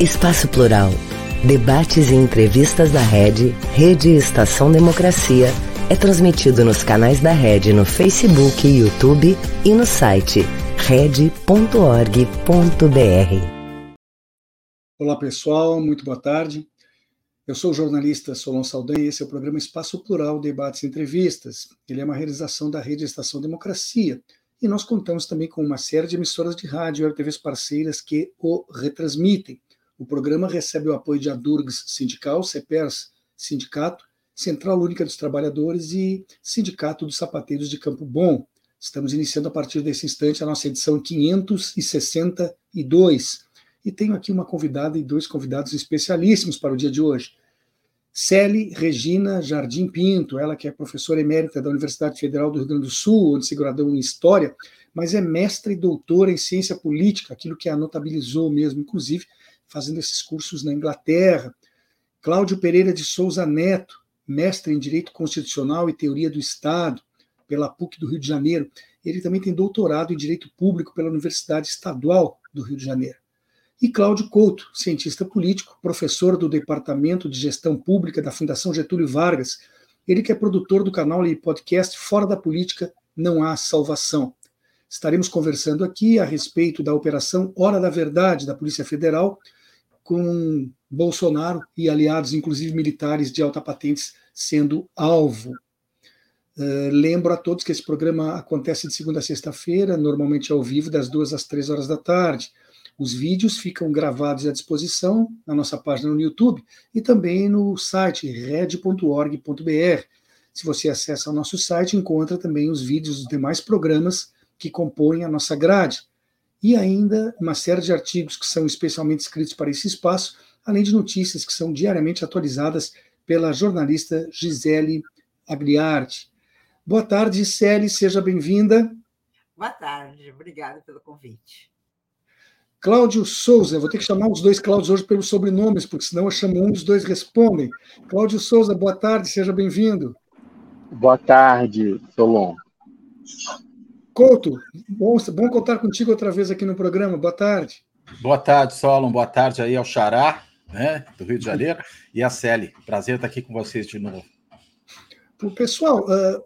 Espaço Plural. Debates e entrevistas da Rede, Rede Estação Democracia, é transmitido nos canais da Rede no Facebook, YouTube e no site rede.org.br. Olá pessoal, muito boa tarde. Eu sou o jornalista Solon Saldanha e esse é o programa Espaço Plural Debates e Entrevistas. Ele é uma realização da Rede Estação Democracia e nós contamos também com uma série de emissoras de rádio e TVs parceiras que o retransmitem. O programa recebe o apoio de Adurgs Sindical, CEPERS Sindicato, Central Única dos Trabalhadores e Sindicato dos Sapateiros de Campo Bom. Estamos iniciando a partir desse instante a nossa edição 562 e tenho aqui uma convidada e dois convidados especialíssimos para o dia de hoje. Celi Regina Jardim Pinto, ela que é professora emérita da Universidade Federal do Rio Grande do Sul, onde se graduou em História, mas é mestra e doutora em Ciência Política, aquilo que a notabilizou mesmo, inclusive fazendo esses cursos na Inglaterra. Cláudio Pereira de Souza Neto, mestre em Direito Constitucional e Teoria do Estado, pela PUC do Rio de Janeiro. Ele também tem doutorado em Direito Público pela Universidade Estadual do Rio de Janeiro e Cláudio Couto, cientista político, professor do Departamento de Gestão Pública da Fundação Getúlio Vargas, ele que é produtor do canal e podcast Fora da Política Não Há Salvação. Estaremos conversando aqui a respeito da Operação Hora da Verdade da Polícia Federal, com Bolsonaro e aliados, inclusive militares de alta patentes, sendo alvo. Uh, lembro a todos que esse programa acontece de segunda a sexta-feira, normalmente ao vivo, das duas às três horas da tarde. Os vídeos ficam gravados à disposição na nossa página no YouTube e também no site red.org.br. Se você acessa o nosso site, encontra também os vídeos dos demais programas que compõem a nossa grade. E ainda uma série de artigos que são especialmente escritos para esse espaço, além de notícias que são diariamente atualizadas pela jornalista Gisele Agliardi. Boa tarde, Gisele, seja bem-vinda. Boa tarde, obrigada pelo convite. Cláudio Souza, vou ter que chamar os dois Cláudios hoje pelos sobrenomes, porque senão eu chamo um dos dois respondem. Cláudio Souza, boa tarde, seja bem-vindo. Boa tarde, Solon. Couto, bom, bom contar contigo outra vez aqui no programa. Boa tarde. Boa tarde, Solon. Boa tarde aí ao Xará, né, do Rio de Janeiro, e a Celi. Prazer estar aqui com vocês de novo. Pessoal, uh,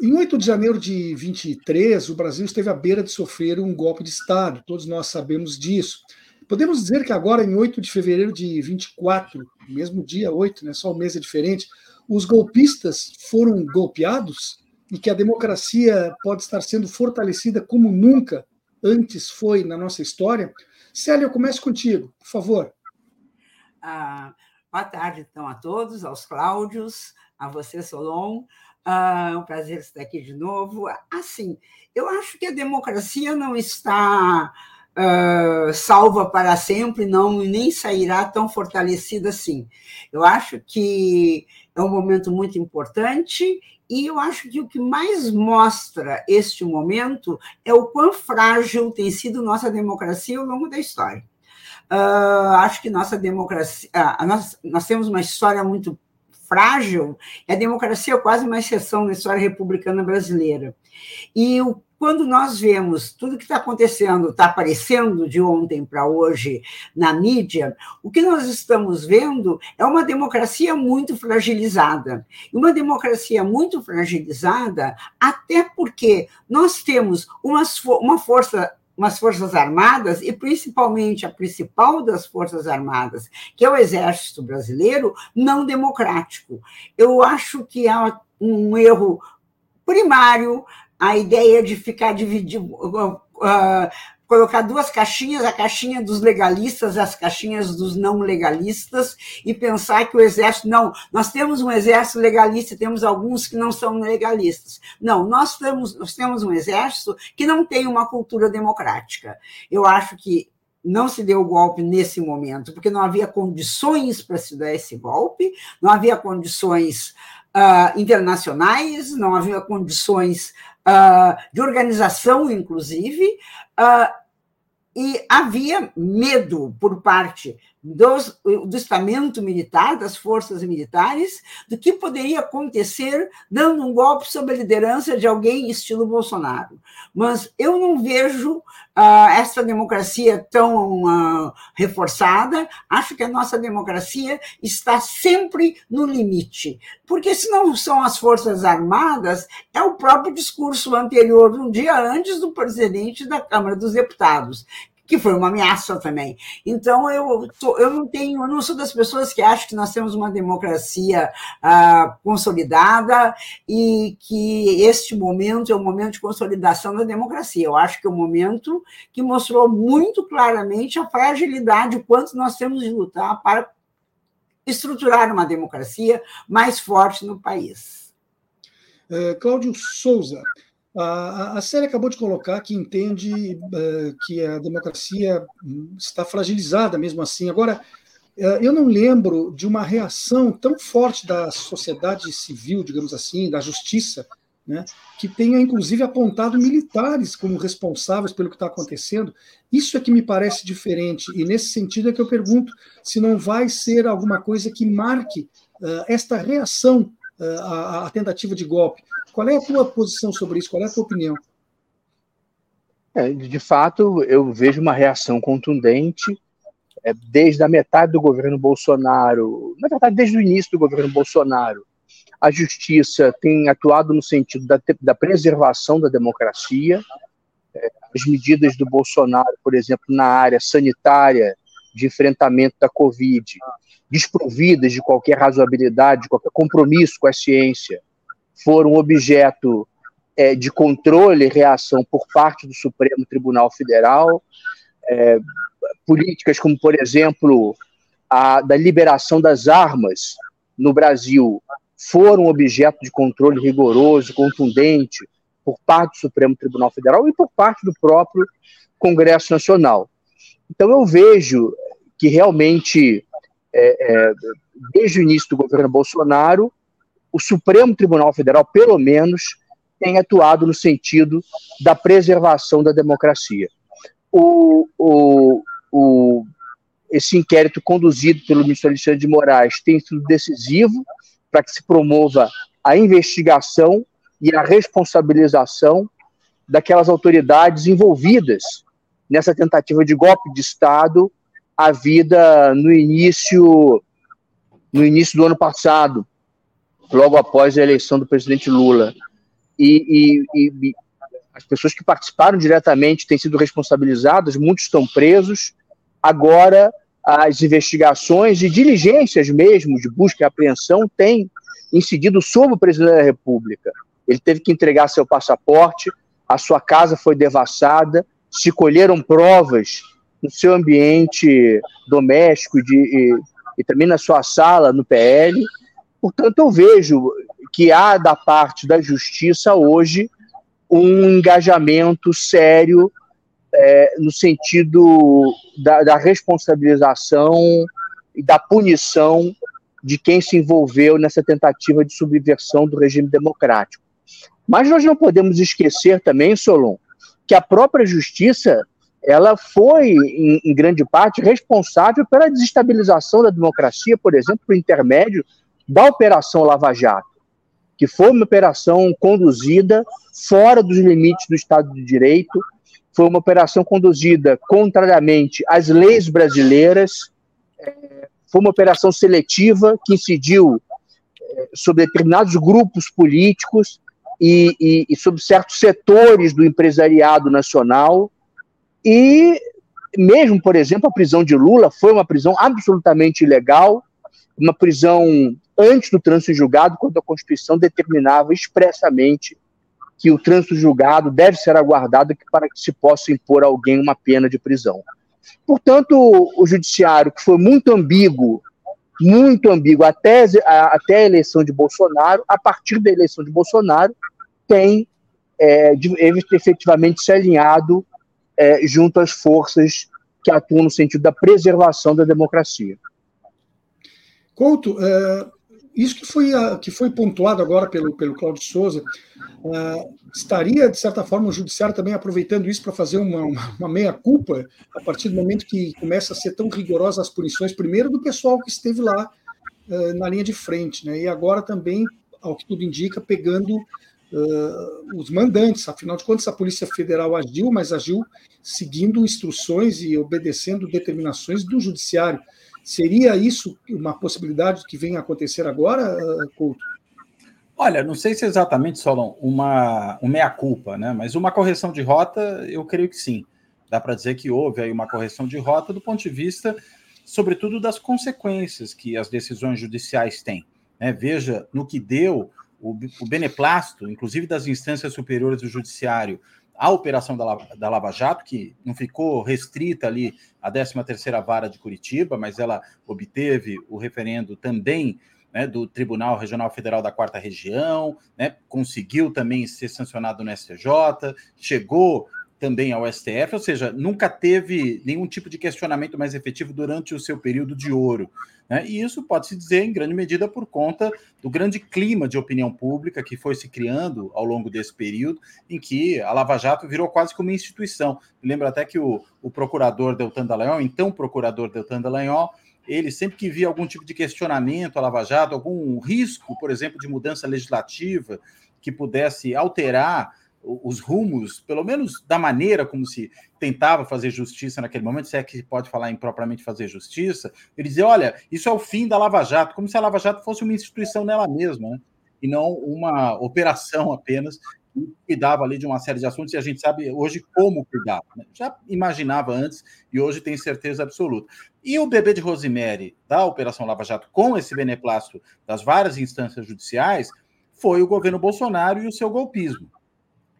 em 8 de janeiro de 23, o Brasil esteve à beira de sofrer um golpe de Estado, todos nós sabemos disso. Podemos dizer que agora, em 8 de fevereiro de 24, mesmo dia 8, né, só o mês é diferente, os golpistas foram golpeados e que a democracia pode estar sendo fortalecida como nunca antes foi na nossa história. Célia, eu começo contigo, por favor. Ah, boa tarde, então, a todos, aos Cláudios, a você, Solon. Ah, é um prazer estar aqui de novo. Assim, eu acho que a democracia não está uh, salva para sempre, não nem sairá tão fortalecida assim. Eu acho que é um momento muito importante e eu acho que o que mais mostra este momento é o quão frágil tem sido nossa democracia ao longo da história. Uh, acho que nossa democracia, uh, nós, nós temos uma história muito frágil, a democracia é quase uma exceção na história republicana brasileira. E o, quando nós vemos tudo que está acontecendo, está aparecendo de ontem para hoje na mídia, o que nós estamos vendo é uma democracia muito fragilizada. E uma democracia muito fragilizada, até porque nós temos uma, uma força umas forças armadas, e principalmente a principal das forças armadas, que é o Exército Brasileiro, não democrático. Eu acho que há um erro primário a ideia de ficar dividido. Uh, colocar duas caixinhas, a caixinha dos legalistas as caixinhas dos não legalistas, e pensar que o exército, não, nós temos um exército legalista, temos alguns que não são legalistas. Não, nós temos, nós temos um exército que não tem uma cultura democrática. Eu acho que não se deu o golpe nesse momento, porque não havia condições para se dar esse golpe, não havia condições uh, internacionais, não havia condições uh, de organização, inclusive, uh, e havia medo por parte dos, do estamento militar, das forças militares, do que poderia acontecer dando um golpe sob a liderança de alguém estilo Bolsonaro. Mas eu não vejo uh, essa democracia tão uh, reforçada, acho que a nossa democracia está sempre no limite, porque se não são as Forças Armadas, é o próprio discurso anterior, um dia antes do presidente da Câmara dos Deputados, que foi uma ameaça também. Então, eu, tô, eu não tenho, eu não sou das pessoas que acham que nós temos uma democracia ah, consolidada e que este momento é o momento de consolidação da democracia. Eu acho que é um momento que mostrou muito claramente a fragilidade, o quanto nós temos de lutar para estruturar uma democracia mais forte no país. Uh, Cláudio Souza, a, a série acabou de colocar que entende uh, que a democracia está fragilizada mesmo assim. Agora, uh, eu não lembro de uma reação tão forte da sociedade civil, digamos assim, da justiça, né, que tenha inclusive apontado militares como responsáveis pelo que está acontecendo. Isso é que me parece diferente, e nesse sentido é que eu pergunto se não vai ser alguma coisa que marque uh, esta reação à, à tentativa de golpe. Qual é a tua posição sobre isso? Qual é a tua opinião? É, de fato, eu vejo uma reação contundente é, desde a metade do governo Bolsonaro, na verdade, desde o início do governo Bolsonaro. A justiça tem atuado no sentido da, da preservação da democracia. É, as medidas do Bolsonaro, por exemplo, na área sanitária, de enfrentamento da Covid, desprovidas de qualquer razoabilidade, de qualquer compromisso com a ciência, foram objeto é, de controle e reação por parte do Supremo Tribunal Federal, é, políticas como, por exemplo, a da liberação das armas no Brasil foram objeto de controle rigoroso, contundente, por parte do Supremo Tribunal Federal e por parte do próprio Congresso Nacional. Então, eu vejo que realmente, é, é, desde o início do governo Bolsonaro, o Supremo Tribunal Federal, pelo menos, tem atuado no sentido da preservação da democracia. O, o, o, esse inquérito conduzido pelo ministro Alexandre de Moraes tem sido decisivo para que se promova a investigação e a responsabilização daquelas autoridades envolvidas nessa tentativa de golpe de Estado a vida no início no início do ano passado, logo após a eleição do presidente Lula. E, e, e, as pessoas que participaram diretamente têm sido responsabilizadas, muitos estão presos. Agora, as investigações e diligências mesmo de busca e apreensão têm incidido sobre o presidente da República. Ele teve que entregar seu passaporte, a sua casa foi devassada, se colheram provas no seu ambiente doméstico de, e, e também na sua sala no PL, Portanto, eu vejo que há da parte da justiça hoje um engajamento sério é, no sentido da, da, responsabilização e da punição de quem se envolveu nessa tentativa de subversão do regime democrático. Mas nós não podemos esquecer também, Solon, que a própria justiça ela foi, em, em grande parte, responsável pela desestabilização da democracia, por exemplo, por intermédio da Operação Lava Jato, que foi uma operação conduzida fora dos limites do Estado de Direito, foi uma operação conduzida contrariamente às leis brasileiras, é, foi uma operação seletiva que incidiu é, sobre determinados grupos políticos e, e, e sobre certos setores do empresariado nacional. E mesmo, por exemplo, a prisão de Lula foi uma prisão absolutamente ilegal, uma prisão antes do trânsito julgado, quando a Constituição determinava expressamente que o trânsito julgado deve ser aguardado para que se possa impor a alguém uma pena de prisão. Portanto, o judiciário, que foi muito ambíguo, muito ambíguo até, até a eleição de Bolsonaro, a partir da eleição de Bolsonaro, tem é, de, efetivamente se alinhado é, junto às forças que atuam no sentido da preservação da democracia. Couto, uh, isso que foi, que foi pontuado agora pelo, pelo Cláudio Souza, uh, estaria, de certa forma, o Judiciário também aproveitando isso para fazer uma, uma, uma meia-culpa, a partir do momento que começa a ser tão rigorosa as punições, primeiro do pessoal que esteve lá uh, na linha de frente, né? e agora também, ao que tudo indica, pegando uh, os mandantes. Afinal de contas, a Polícia Federal agiu, mas agiu seguindo instruções e obedecendo determinações do Judiciário. Seria isso uma possibilidade que venha a acontecer agora, Couto? Olha, não sei se é exatamente, Solon, uma, uma meia-culpa, né? mas uma correção de rota, eu creio que sim. Dá para dizer que houve aí uma correção de rota do ponto de vista, sobretudo, das consequências que as decisões judiciais têm. Né? Veja no que deu o, o beneplácito, inclusive das instâncias superiores do judiciário, a operação da, da Lava Jato, que não ficou restrita ali à 13ª Vara de Curitiba, mas ela obteve o referendo também né, do Tribunal Regional Federal da Quarta Região, né, conseguiu também ser sancionado no STJ, chegou também ao STF, ou seja, nunca teve nenhum tipo de questionamento mais efetivo durante o seu período de ouro. Né? E isso pode-se dizer, em grande medida, por conta do grande clima de opinião pública que foi se criando ao longo desse período, em que a Lava Jato virou quase como uma instituição. lembro até que o, o procurador Deltan Dallagnol, então procurador Deltan Dallagnol, ele sempre que via algum tipo de questionamento à Lava Jato, algum risco, por exemplo, de mudança legislativa que pudesse alterar os rumos, pelo menos da maneira como se tentava fazer justiça naquele momento, se é que pode falar impropriamente fazer justiça, ele dizia: olha, isso é o fim da Lava Jato, como se a Lava Jato fosse uma instituição nela mesma, né? e não uma operação apenas que cuidava ali de uma série de assuntos, e a gente sabe hoje como cuidava. Né? Já imaginava antes e hoje tem certeza absoluta. E o bebê de Rosemary da Operação Lava Jato, com esse beneplácito das várias instâncias judiciais, foi o governo Bolsonaro e o seu golpismo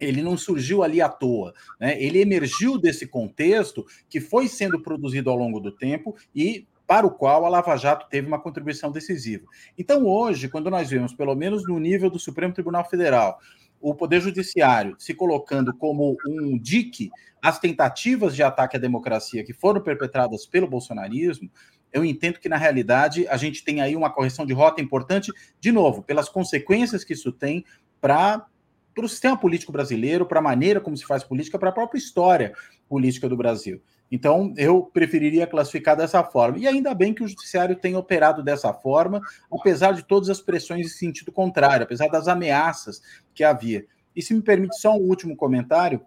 ele não surgiu ali à toa, né? Ele emergiu desse contexto que foi sendo produzido ao longo do tempo e para o qual a Lava Jato teve uma contribuição decisiva. Então, hoje, quando nós vemos, pelo menos no nível do Supremo Tribunal Federal, o Poder Judiciário se colocando como um dique às tentativas de ataque à democracia que foram perpetradas pelo bolsonarismo, eu entendo que, na realidade, a gente tem aí uma correção de rota importante, de novo, pelas consequências que isso tem para para o sistema político brasileiro, para a maneira como se faz política, para a própria história política do Brasil. Então, eu preferiria classificar dessa forma. E ainda bem que o judiciário tem operado dessa forma, apesar de todas as pressões em sentido contrário, apesar das ameaças que havia. E se me permite só um último comentário,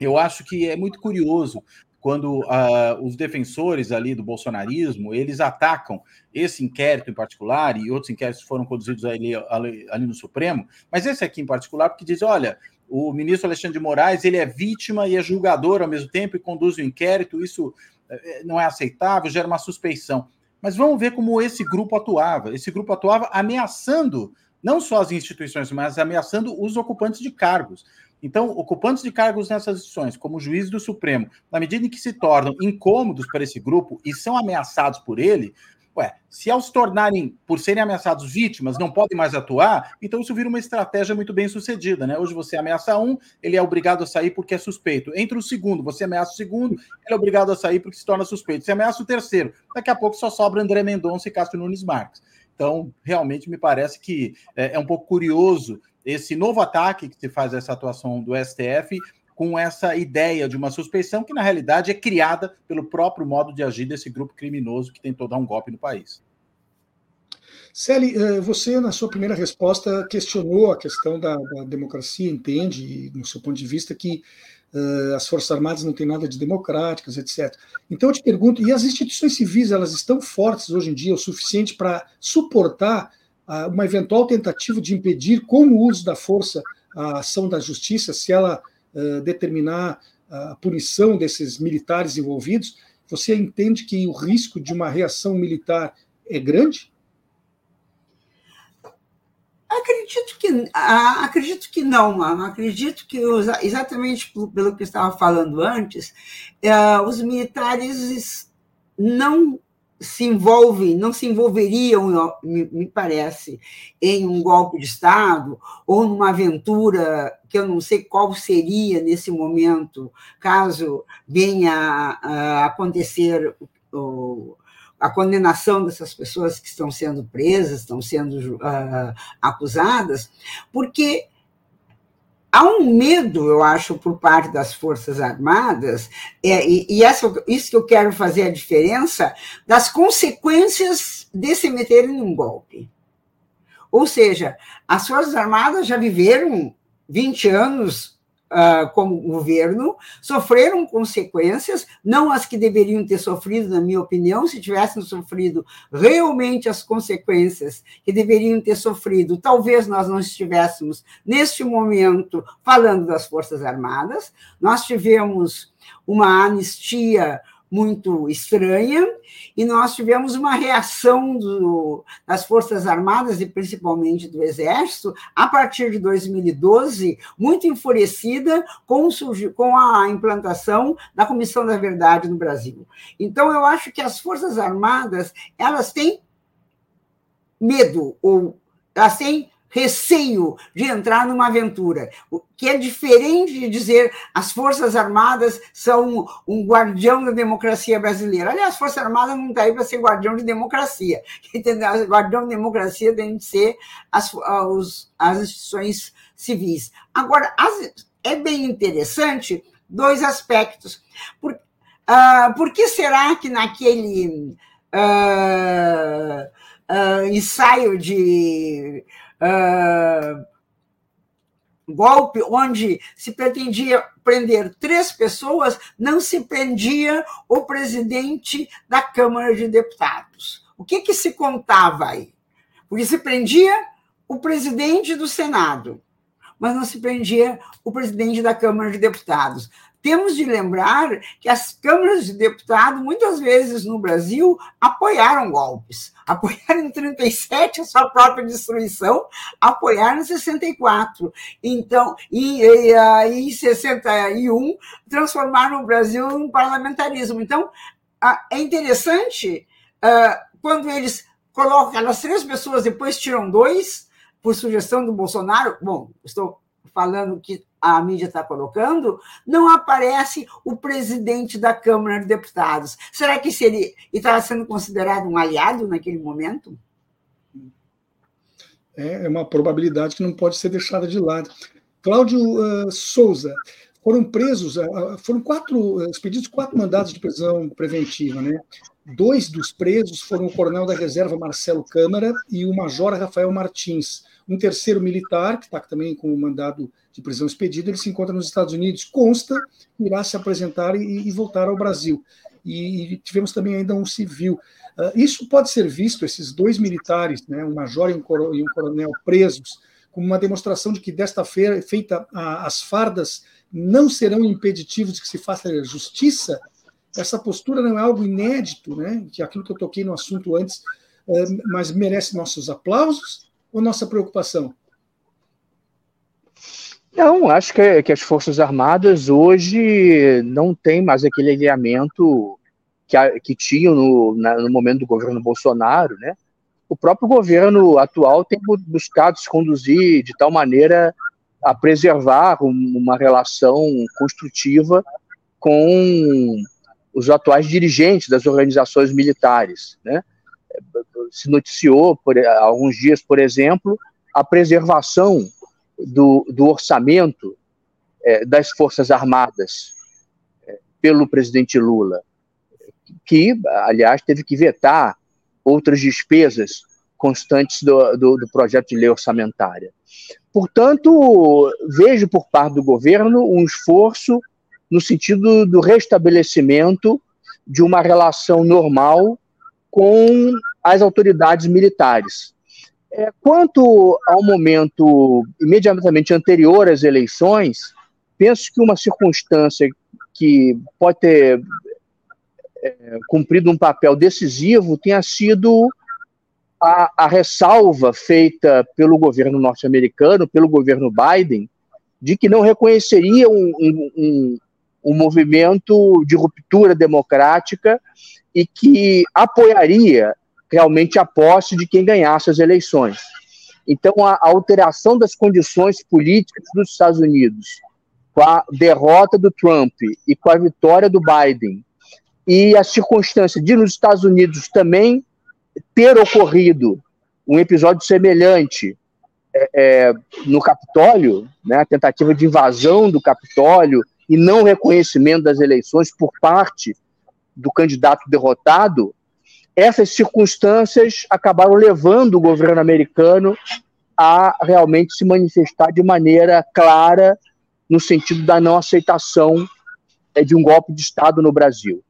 eu acho que é muito curioso quando uh, os defensores ali do bolsonarismo eles atacam esse inquérito em particular e outros inquéritos foram conduzidos ali, ali, ali no Supremo, mas esse aqui em particular porque diz, olha, o ministro Alexandre de Moraes ele é vítima e é julgador ao mesmo tempo e conduz o inquérito, isso eh, não é aceitável, gera uma suspeição. Mas vamos ver como esse grupo atuava. Esse grupo atuava ameaçando não só as instituições, mas ameaçando os ocupantes de cargos. Então, ocupantes de cargos nessas instituições, como juiz do Supremo, na medida em que se tornam incômodos para esse grupo e são ameaçados por ele, ué, se ao se tornarem, por serem ameaçados vítimas, não podem mais atuar, então isso vira uma estratégia muito bem sucedida, né? Hoje você ameaça um, ele é obrigado a sair porque é suspeito. Entra o segundo, você ameaça o segundo, ele é obrigado a sair porque se torna suspeito. Você ameaça o terceiro, daqui a pouco só sobra André Mendonça e Cássio Nunes Marques. Então, realmente me parece que é, é um pouco curioso esse novo ataque que se faz a essa atuação do STF com essa ideia de uma suspeição que, na realidade, é criada pelo próprio modo de agir desse grupo criminoso que tentou dar um golpe no país. Celi, eh, você, na sua primeira resposta, questionou a questão da, da democracia, entende, no seu ponto de vista, que uh, as Forças Armadas não têm nada de democráticas, etc. Então, eu te pergunto, e as instituições civis, elas estão fortes hoje em dia o suficiente para suportar uma eventual tentativa de impedir, com o uso da força, a ação da justiça, se ela uh, determinar a punição desses militares envolvidos, você entende que o risco de uma reação militar é grande? Acredito que, acredito que não, mano. Acredito que, exatamente pelo que eu estava falando antes, é, os militares não se envolvem, não se envolveriam, me parece, em um golpe de Estado ou numa aventura que eu não sei qual seria nesse momento, caso venha a acontecer a condenação dessas pessoas que estão sendo presas, estão sendo uh, acusadas, porque há um medo, eu acho, por parte das Forças Armadas, é, e, e essa, isso que eu quero fazer a diferença, das consequências de se meterem num golpe. Ou seja, as Forças Armadas já viveram 20 anos uh, como governo, sofreram consequências, não as que deveriam ter sofrido, na minha opinião, se tivessem sofrido realmente as consequências que deveriam ter sofrido, talvez nós não estivéssemos, neste momento, falando das Forças Armadas. Nós tivemos uma anistia muito estranha, e nós tivemos uma reação do, das Forças Armadas e principalmente do Exército, a partir de 2012, muito enfurecida com, com a implantação da Comissão da Verdade no Brasil. Então, eu acho que as Forças Armadas elas têm medo, ou elas têm receio de entrar numa aventura, o que é diferente de dizer as Forças Armadas são um guardião da democracia brasileira. Aliás, as Forças Armadas não está aí para ser guardião de democracia. Entendeu? Guardião de democracia tem de ser as, as, as instituições civis. Agora, as, é bem interessante dois aspectos. Por, uh, por que será que naquele uh, uh, ensaio de uh, golpe onde se pretendia prender três pessoas, não se prendia o presidente da Câmara de Deputados. O que, que se contava aí? Porque se prendia o presidente do Senado, mas não se prendia o presidente da Câmara de Deputados. Temos de lembrar que as câmaras de deputados, muitas vezes no Brasil, apoiaram golpes. Apoiaram em 37 a sua própria destruição, apoiaram em 64. Então, e, e, em 61, transformaram o Brasil em parlamentarismo. Então, é interessante quando eles colocam aquelas três pessoas, depois tiram dois, por sugestão do Bolsonaro. Bom, estou falando que a mídia está colocando, não aparece o presidente da Câmara de Deputados. Será que seria estava sendo considerado um aliado naquele momento? É, é uma probabilidade que não pode ser deixada de lado. Cláudio uh, Souza, foram presos, uh, foram quatro, uh, expedidos quatro mandados de prisão preventiva, né? Dois dos presos foram o coronel da reserva Marcelo Câmara e o major Rafael Martins. Um terceiro militar, que está também com o mandado de prisão expedido, ele se encontra nos Estados Unidos, consta que irá se apresentar e, e voltar ao Brasil. E, e, tivemos também ainda um civil. Uh, isso pode ser visto, esses dois militares, né, um major e um, coronel, e um coronel presos, como uma demonstração de que desta feira, feita a, as fardas, não serão impeditivos de que se faça justiça. Essa postura não é algo inédito, né, que aquilo que eu toquei no assunto antes, uh, mas merece nossos aplausos ou nossa preocupação? Não, acho que, que as Forças Armadas hoje não têm mais aquele alinhamento que, que tinham no, no momento do governo Bolsonaro, né? O próprio governo atual tem buscado se conduzir de tal maneira a preservar uma relação construtiva com os atuais dirigentes das organizações militares, né? Se noticiou por alguns dias, por exemplo, a preservação do, do orçamento é, das Forças Armadas é, pelo presidente Lula, que, aliás, teve que vetar outras despesas constantes do, do, do projeto de lei orçamentária. Portanto, vejo por parte do governo um esforço no sentido do restabelecimento de uma relação normal com as autoridades militares. É, quanto ao momento imediatamente anterior às eleições, penso que uma circunstância que pode ter é, cumprido um papel decisivo tenha sido a, a ressalva feita pelo governo norte-americano, pelo governo Biden, de que não reconheceria um, um, um, um movimento de ruptura democrática e que apoiaria realmente a posse de quem ganhasse as eleições. Então, a alteração das condições políticas dos Estados Unidos, com a derrota do Trump e com a vitória do Biden, e a circunstância de nos Estados Unidos também ter ocorrido um episódio semelhante é, é, no Capitólio, né, a tentativa de invasão do Capitólio e não reconhecimento das eleições por parte do candidato derrotado, essas circunstâncias acabaram levando o governo americano a realmente se manifestar de maneira clara no sentido da não aceitação é, de um golpe de Estado no Brasil.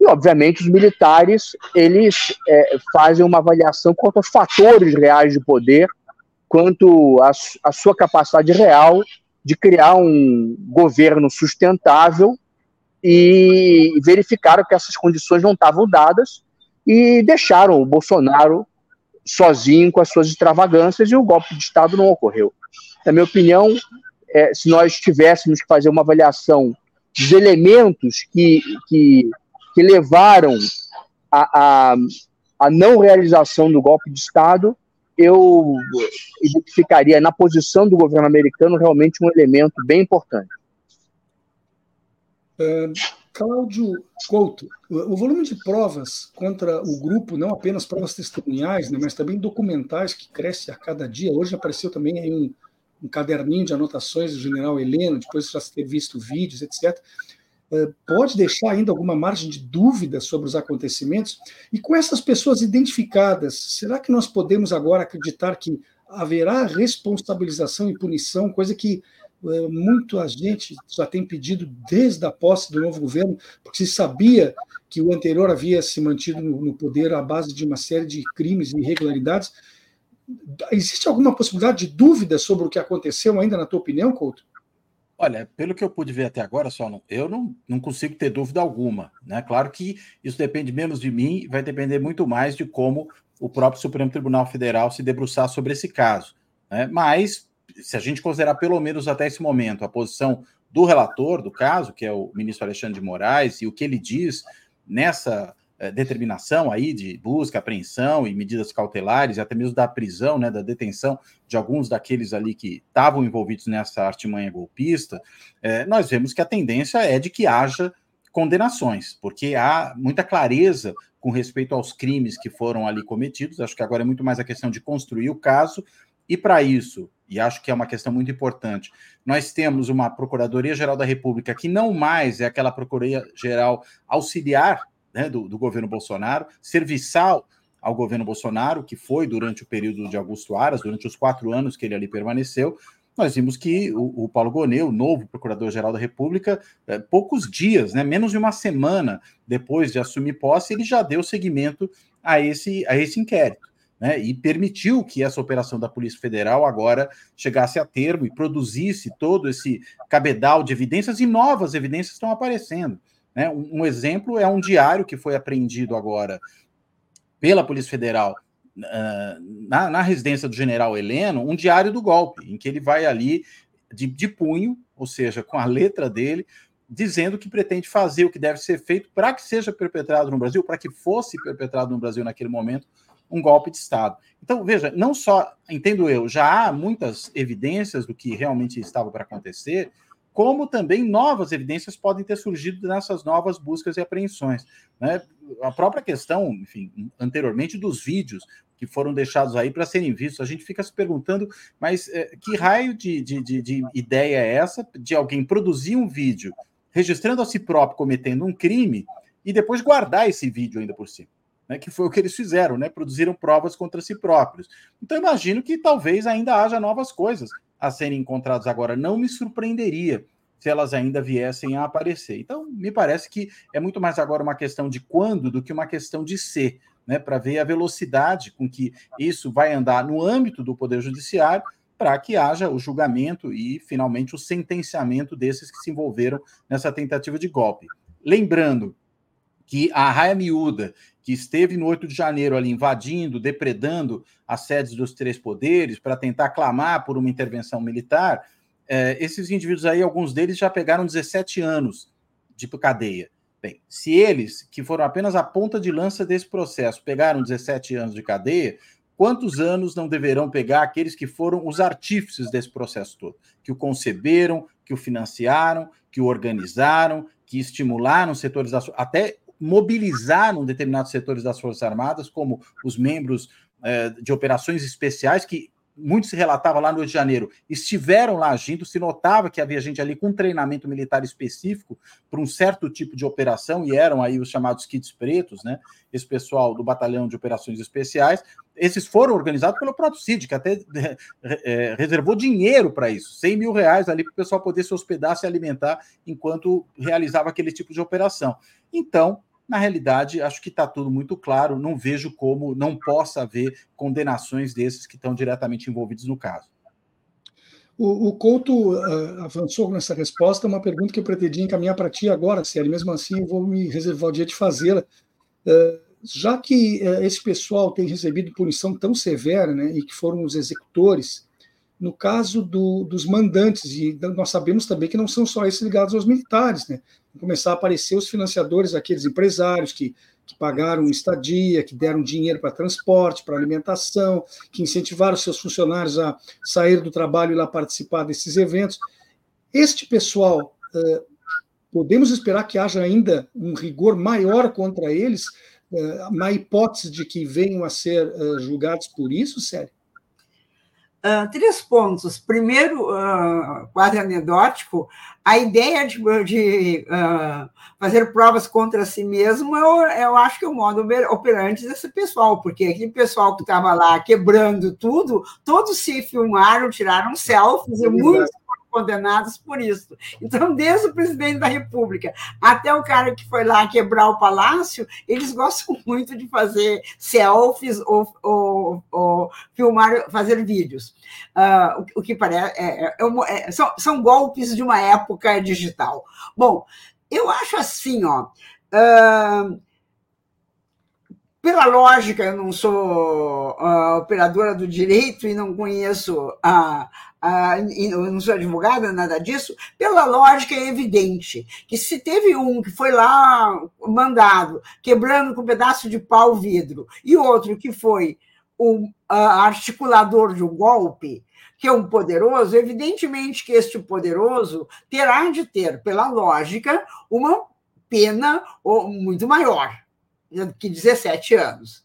E, obviamente, os militares eles é, fazem uma avaliação quanto aos fatores reais de poder, quanto à sua capacidade real de criar um governo sustentável e verificaram que essas condições não estavam dadas e deixaram o Bolsonaro sozinho com as suas extravagâncias e o golpe de Estado não ocorreu. Na minha opinião, é, se nós tivéssemos que fazer uma avaliação dos elementos que, que, que levaram a, a, a não realização do golpe de Estado, eu identificaria na posição do governo americano realmente um elemento bem importante. Uh, Cláudio Couto, o volume de provas contra o grupo, não apenas provas testemunhais, né, mas também documentais que cresce a cada dia. Hoje apareceu também aí um, um caderninho de anotações do general Heleno, depois de já ter visto vídeos, etc. Uh, pode deixar ainda alguma margem de dúvida sobre os acontecimentos? E com essas pessoas identificadas, será que nós podemos agora acreditar que haverá responsabilização e punição, coisa que muito a gente já tem pedido desde a posse do novo governo, porque se sabia que o anterior havia se mantido no poder à base de uma série de crimes e irregularidades. Existe alguma possibilidade de dúvida sobre o que aconteceu ainda, na tua opinião, Couto? Olha, pelo que eu pude ver até agora, só não, eu não, não consigo ter dúvida alguma. Né? Claro que isso depende menos de mim, vai depender muito mais de como o próprio Supremo Tribunal Federal se debruçar sobre esse caso. Né? Mas se a gente considerar pelo menos até esse momento a posição do relator do caso, que é o ministro Alexandre de Moraes, e o que ele diz nessa eh, determinação aí de busca, apreensão e medidas cautelares, até mesmo da prisão, né, da detenção de alguns daqueles ali que estavam envolvidos nessa artimanha golpista, eh, nós vemos que a tendência é de que haja condenações, porque há muita clareza com respeito aos crimes que foram ali cometidos. Acho que agora é muito mais a questão de construir o caso, e para isso, e acho que é uma questão muito importante, nós temos uma Procuradoria-Geral da República que não mais é aquela Procuradoria-Geral auxiliar né, do, do governo Bolsonaro, serviçal ao governo Bolsonaro, que foi durante o período de Augusto Aras, durante os quatro anos que ele ali permaneceu, nós vimos que o, o Paulo Gonet, o novo Procurador-Geral da República, é, poucos dias, né, menos de uma semana depois de assumir posse, ele já deu seguimento a esse, a esse inquérito né, e permitiu que essa operação da Polícia Federal agora chegasse a termo e produzisse todo esse cabedal de evidências e novas evidências estão aparecendo. Né? Um, um exemplo é um diário que foi apreendido agora pela Polícia Federal uh, na, na, residência do general Heleno, um diário do golpe, em que ele vai ali de, de punho, ou seja, com a letra dele, dizendo que pretende fazer o que deve ser feito para que seja perpetrado no Brasil, para que fosse perpetrado no Brasil naquele momento um golpe de Estado. Então, veja, não só, entendo eu, já há muitas evidências do que realmente estava para acontecer, como também novas evidências podem ter surgido nessas novas buscas e apreensões. Né? A própria questão, enfim, anteriormente dos vídeos que foram deixados aí para serem vistos, a gente fica se perguntando, mas é, que raio de, de, de, de ideia é essa de alguém produzir um vídeo registrando a si próprio cometendo um crime e depois guardar esse vídeo ainda por cima? Né, que foi o que eles fizeram, né, produziram provas contra si próprios. Então, imagino que talvez ainda haja novas coisas a serem encontradas agora. Não me surpreenderia se elas ainda viessem a aparecer. Então, me parece que é muito mais agora uma questão de quando do que uma questão de ser, né, para ver a velocidade com que isso vai andar no âmbito do Poder Judiciário, para que haja o julgamento e, finalmente, o sentenciamento desses que se envolveram nessa tentativa de golpe. Lembrando que a raia miúda, que esteve no 8 de janeiro ali invadindo, depredando as sedes dos três poderes para tentar clamar por uma intervenção militar, é, esses indivíduos aí, alguns deles já pegaram 17 anos de cadeia. Bem, se eles, que foram apenas a ponta de lança desse processo, pegaram 17 anos de cadeia, quantos anos não deverão pegar aqueles que foram os artífices desse processo todo? Que o conceberam, que o financiaram, que o organizaram, que estimularam setores da até mobilizaram determinados setores das Forças Armadas, como os membros é, de operações especiais, que muito se relatava lá no Rio de Janeiro, estiveram lá agindo, se notava que havia gente ali com treinamento militar específico para um certo tipo de operação, e eram aí os chamados kits pretos, né? Esse pessoal do Batalhão de Operações Especiais. Esses foram organizados pelo próprio CID, que até é, reservou dinheiro para isso, 100 mil reais ali para o pessoal poder se hospedar, se alimentar enquanto realizava aquele tipo de operação. Então, na realidade, acho que está tudo muito claro. Não vejo como não possa haver condenações desses que estão diretamente envolvidos no caso. O, o Couto uh, avançou nessa resposta, uma pergunta que eu pretendia encaminhar para ti agora, Sério. Mesmo assim, eu vou me reservar o dia de fazê-la. Uh, já que uh, esse pessoal tem recebido punição tão severa, né, e que foram os executores, no caso do, dos mandantes, e nós sabemos também que não são só esses ligados aos militares, né? Começar a aparecer os financiadores, aqueles empresários que, que pagaram estadia, que deram dinheiro para transporte, para alimentação, que incentivaram seus funcionários a sair do trabalho e lá participar desses eventos. Este pessoal, podemos esperar que haja ainda um rigor maior contra eles, na hipótese de que venham a ser julgados por isso, sério? Uh, três pontos. Primeiro, uh, quase anedótico, a ideia de, de uh, fazer provas contra si mesmo, eu, eu acho que é o modo operante desse pessoal, porque aquele pessoal que estava lá quebrando tudo, todos se filmaram, tiraram selfies, e muitos condenados por isso. Então, desde o presidente da República até o cara que foi lá quebrar o palácio, eles gostam muito de fazer selfies ou, ou, ou filmar, fazer vídeos. Uh, o, o, que parece é, é, é, é, são, são golpes de uma época digital. Bom, eu acho assim, ó. Uh, pela lógica, eu não sou uh, operadora do direito e não conheço a, ah, eu não sou advogada, nada disso, pela lógica é evidente que se teve um que foi lá mandado quebrando com um pedaço de pau vidro e outro que foi o uh, articulador de um golpe, que é um poderoso, evidentemente que este poderoso terá de ter, pela lógica, uma pena muito maior que 17 anos.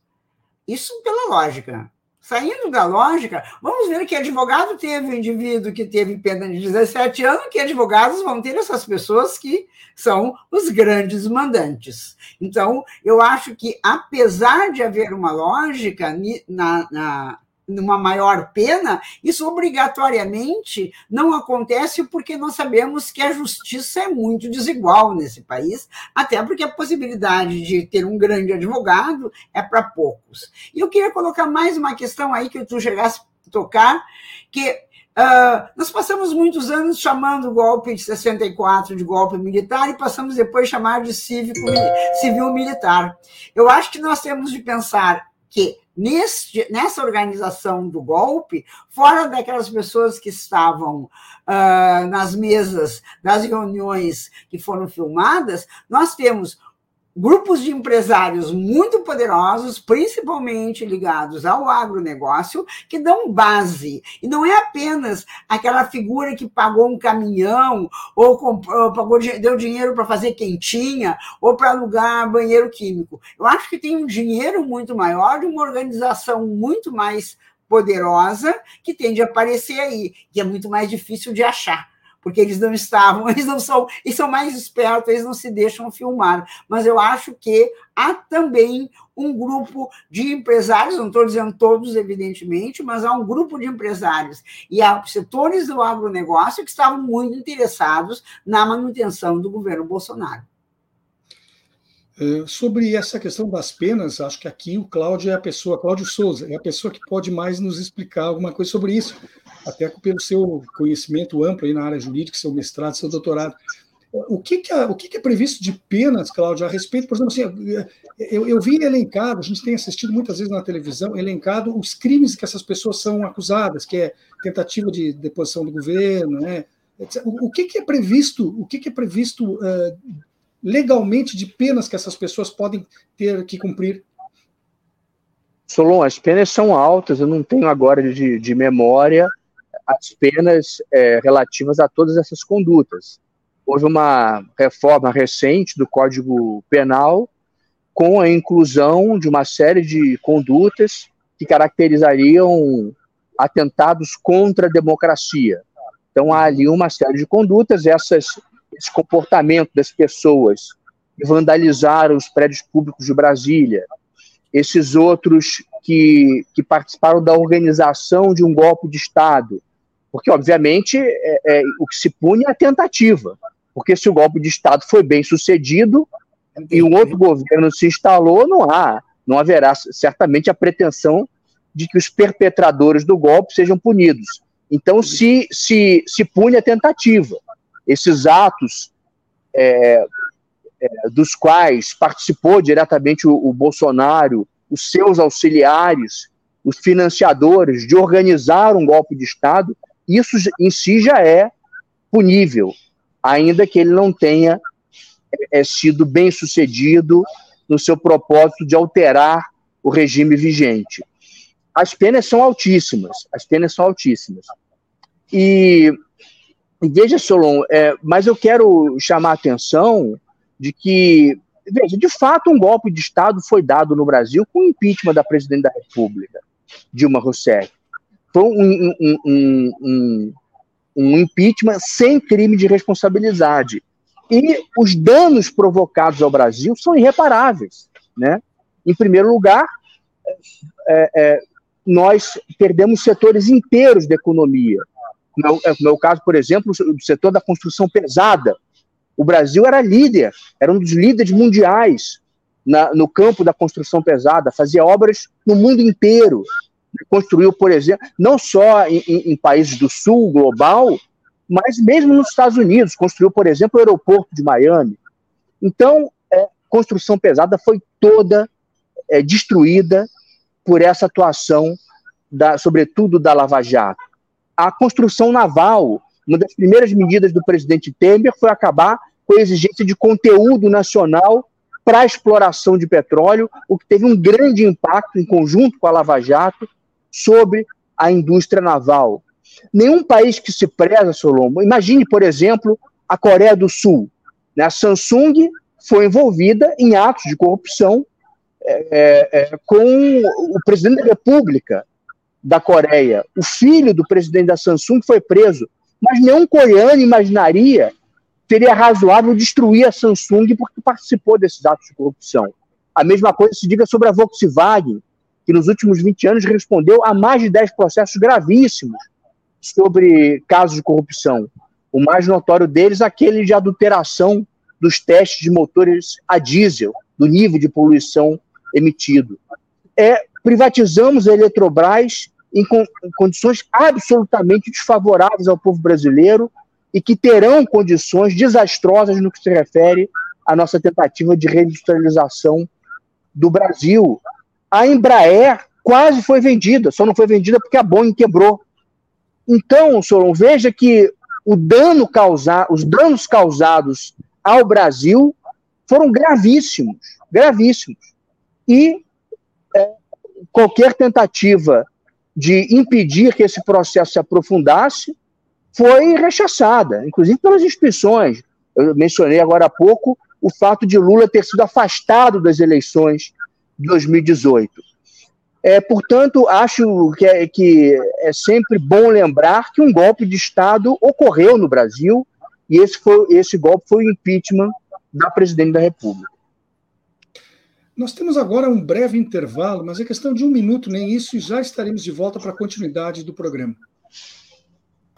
Isso pela lógica. Saindo da lógica, vamos ver que advogado teve um indivíduo que teve pena de 17 anos, que advogados vão ter essas pessoas que são os grandes mandantes. Então, eu acho que, apesar de haver uma lógica na, na numa maior pena, isso obrigatoriamente não acontece porque nós sabemos que a justiça é muito desigual nesse país, até porque a possibilidade de ter um grande advogado é para poucos. E eu queria colocar mais uma questão aí que tu chegasse a tocar, que Uh, nós passamos muitos anos chamando o golpe de 64 de golpe militar e passamos depois a chamar de cívico, civil militar. Eu acho que nós temos de pensar que neste, nessa organização do golpe, fora daquelas pessoas que estavam uh, nas mesas das reuniões que foram filmadas, nós temos grupos de empresários muito poderosos, principalmente ligados ao agronegócio, que dão base. E não é apenas aquela figura que pagou um caminhão, ou, comprou, pagou, deu dinheiro para fazer quentinha, ou para alugar banheiro químico. Eu acho que tem um dinheiro muito maior de uma organização muito mais poderosa que tende a aparecer aí, que é muito mais difícil de achar porque eles não estavam, eles não são, eles são mais espertos, eles não se deixam filmar. Mas eu acho que há também um grupo de empresários, não estou dizendo todos, evidentemente, mas há um grupo de empresários e há setores do agronegócio que estavam muito interessados na manutenção do governo Bolsonaro. É, sobre essa questão das penas, acho que aqui o Cláudio é a pessoa, Cláudio Souza, é a pessoa que pode mais nos explicar alguma coisa sobre isso, até pelo seu conhecimento amplo aí na área jurídica, seu mestrado, seu doutorado. O que, que, é, o que, que é previsto de penas, Cláudio, a respeito, por exemplo, assim, eu, eu vi elencado, a gente tem assistido muitas vezes na televisão, elencado os crimes que essas pessoas são acusadas, que é tentativa de deposição do governo, né? O, o que, que é previsto, o que, que é previsto uh, legalmente de penas que essas pessoas podem ter que cumprir? Solon, as penas são altas, eu não tenho agora de, de memória as penas é, relativas a todas essas condutas. Houve uma reforma recente do Código Penal com a inclusão de uma série de condutas que caracterizariam atentados contra a democracia. Então, há ali uma série de condutas, essas, esse comportamento das pessoas que vandalizaram os prédios públicos de Brasília, esses outros que, que participaram da organização de um golpe de Estado, porque, obviamente, é, é, o que se pune é a tentativa, porque se o golpe de Estado foi bem sucedido e um outro governo se instalou, não há, não haverá certamente a pretensão de que os perpetradores do golpe sejam punidos. Então, se, se, se pune a tentativa. Esses atos é, é, dos quais participou diretamente o, o Bolsonaro, os seus auxiliares, os financiadores de organizar um golpe de Estado, isso em si já é punível, ainda que ele não tenha é, sido bem sucedido no seu propósito de alterar o regime vigente as penas são altíssimas, as penas são altíssimas. E, veja, Solon, é, mas eu quero chamar a atenção de que, veja, de fato, um golpe de Estado foi dado no Brasil com o impeachment da presidente da República, Dilma Rousseff. Foi um, um, um, um, um impeachment sem crime de responsabilidade. E os danos provocados ao Brasil são irreparáveis. Né? Em primeiro lugar, é, é, nós perdemos setores inteiros da economia. No meu, meu caso, por exemplo, o setor da construção pesada. O Brasil era líder, era um dos líderes mundiais na, no campo da construção pesada, fazia obras no mundo inteiro. Construiu, por exemplo, não só em, em, países do sul global, mas mesmo nos Estados Unidos. Construiu, por exemplo, o aeroporto de Miami. Então, é, construção pesada foi toda é, destruída por essa atuação, da, sobretudo da Lava Jato. A construção naval, uma das primeiras medidas do presidente Temer foi acabar com a exigência de conteúdo nacional para a exploração de petróleo, o que teve um grande impacto, em conjunto com a Lava Jato, sobre a indústria naval. Nenhum país que se preza, Solomon, imagine, por exemplo, a Coreia do Sul. Né? A Samsung foi envolvida em atos de corrupção é, é, com o presidente da República da Coreia. O filho do presidente da Samsung foi preso. Mas nenhum coreano imaginaria seria razoável destruir a Samsung porque participou desses atos de corrupção. A mesma coisa se diga sobre a Volkswagen, que nos últimos 20 anos respondeu a mais de 10 processos gravíssimos sobre casos de corrupção. O mais notório deles, aquele de adulteração dos testes de motores a diesel, do nível de poluição emitido. É, privatizamos a Eletrobras em, em condições absolutamente desfavoráveis ao povo brasileiro e que terão condições desastrosas no que se refere à nossa tentativa de reindustrialização do Brasil. A Embraer quase foi vendida, só não foi vendida porque a Boeing quebrou. Então, Solon, veja que o dano causa, os danos causados ao Brasil foram gravíssimos, gravíssimos e é, qualquer tentativa de impedir que esse processo se aprofundasse foi rechaçada, inclusive pelas instituições. Eu mencionei agora há pouco o fato de Lula ter sido afastado das eleições de 2018. É, portanto, acho que é, que é sempre bom lembrar que um golpe de Estado ocorreu no Brasil e esse, foi, esse golpe foi o impeachment da presidente da República. Nós temos agora um breve intervalo, mas é questão de um minuto, nem isso, e já estaremos de volta para a continuidade do programa.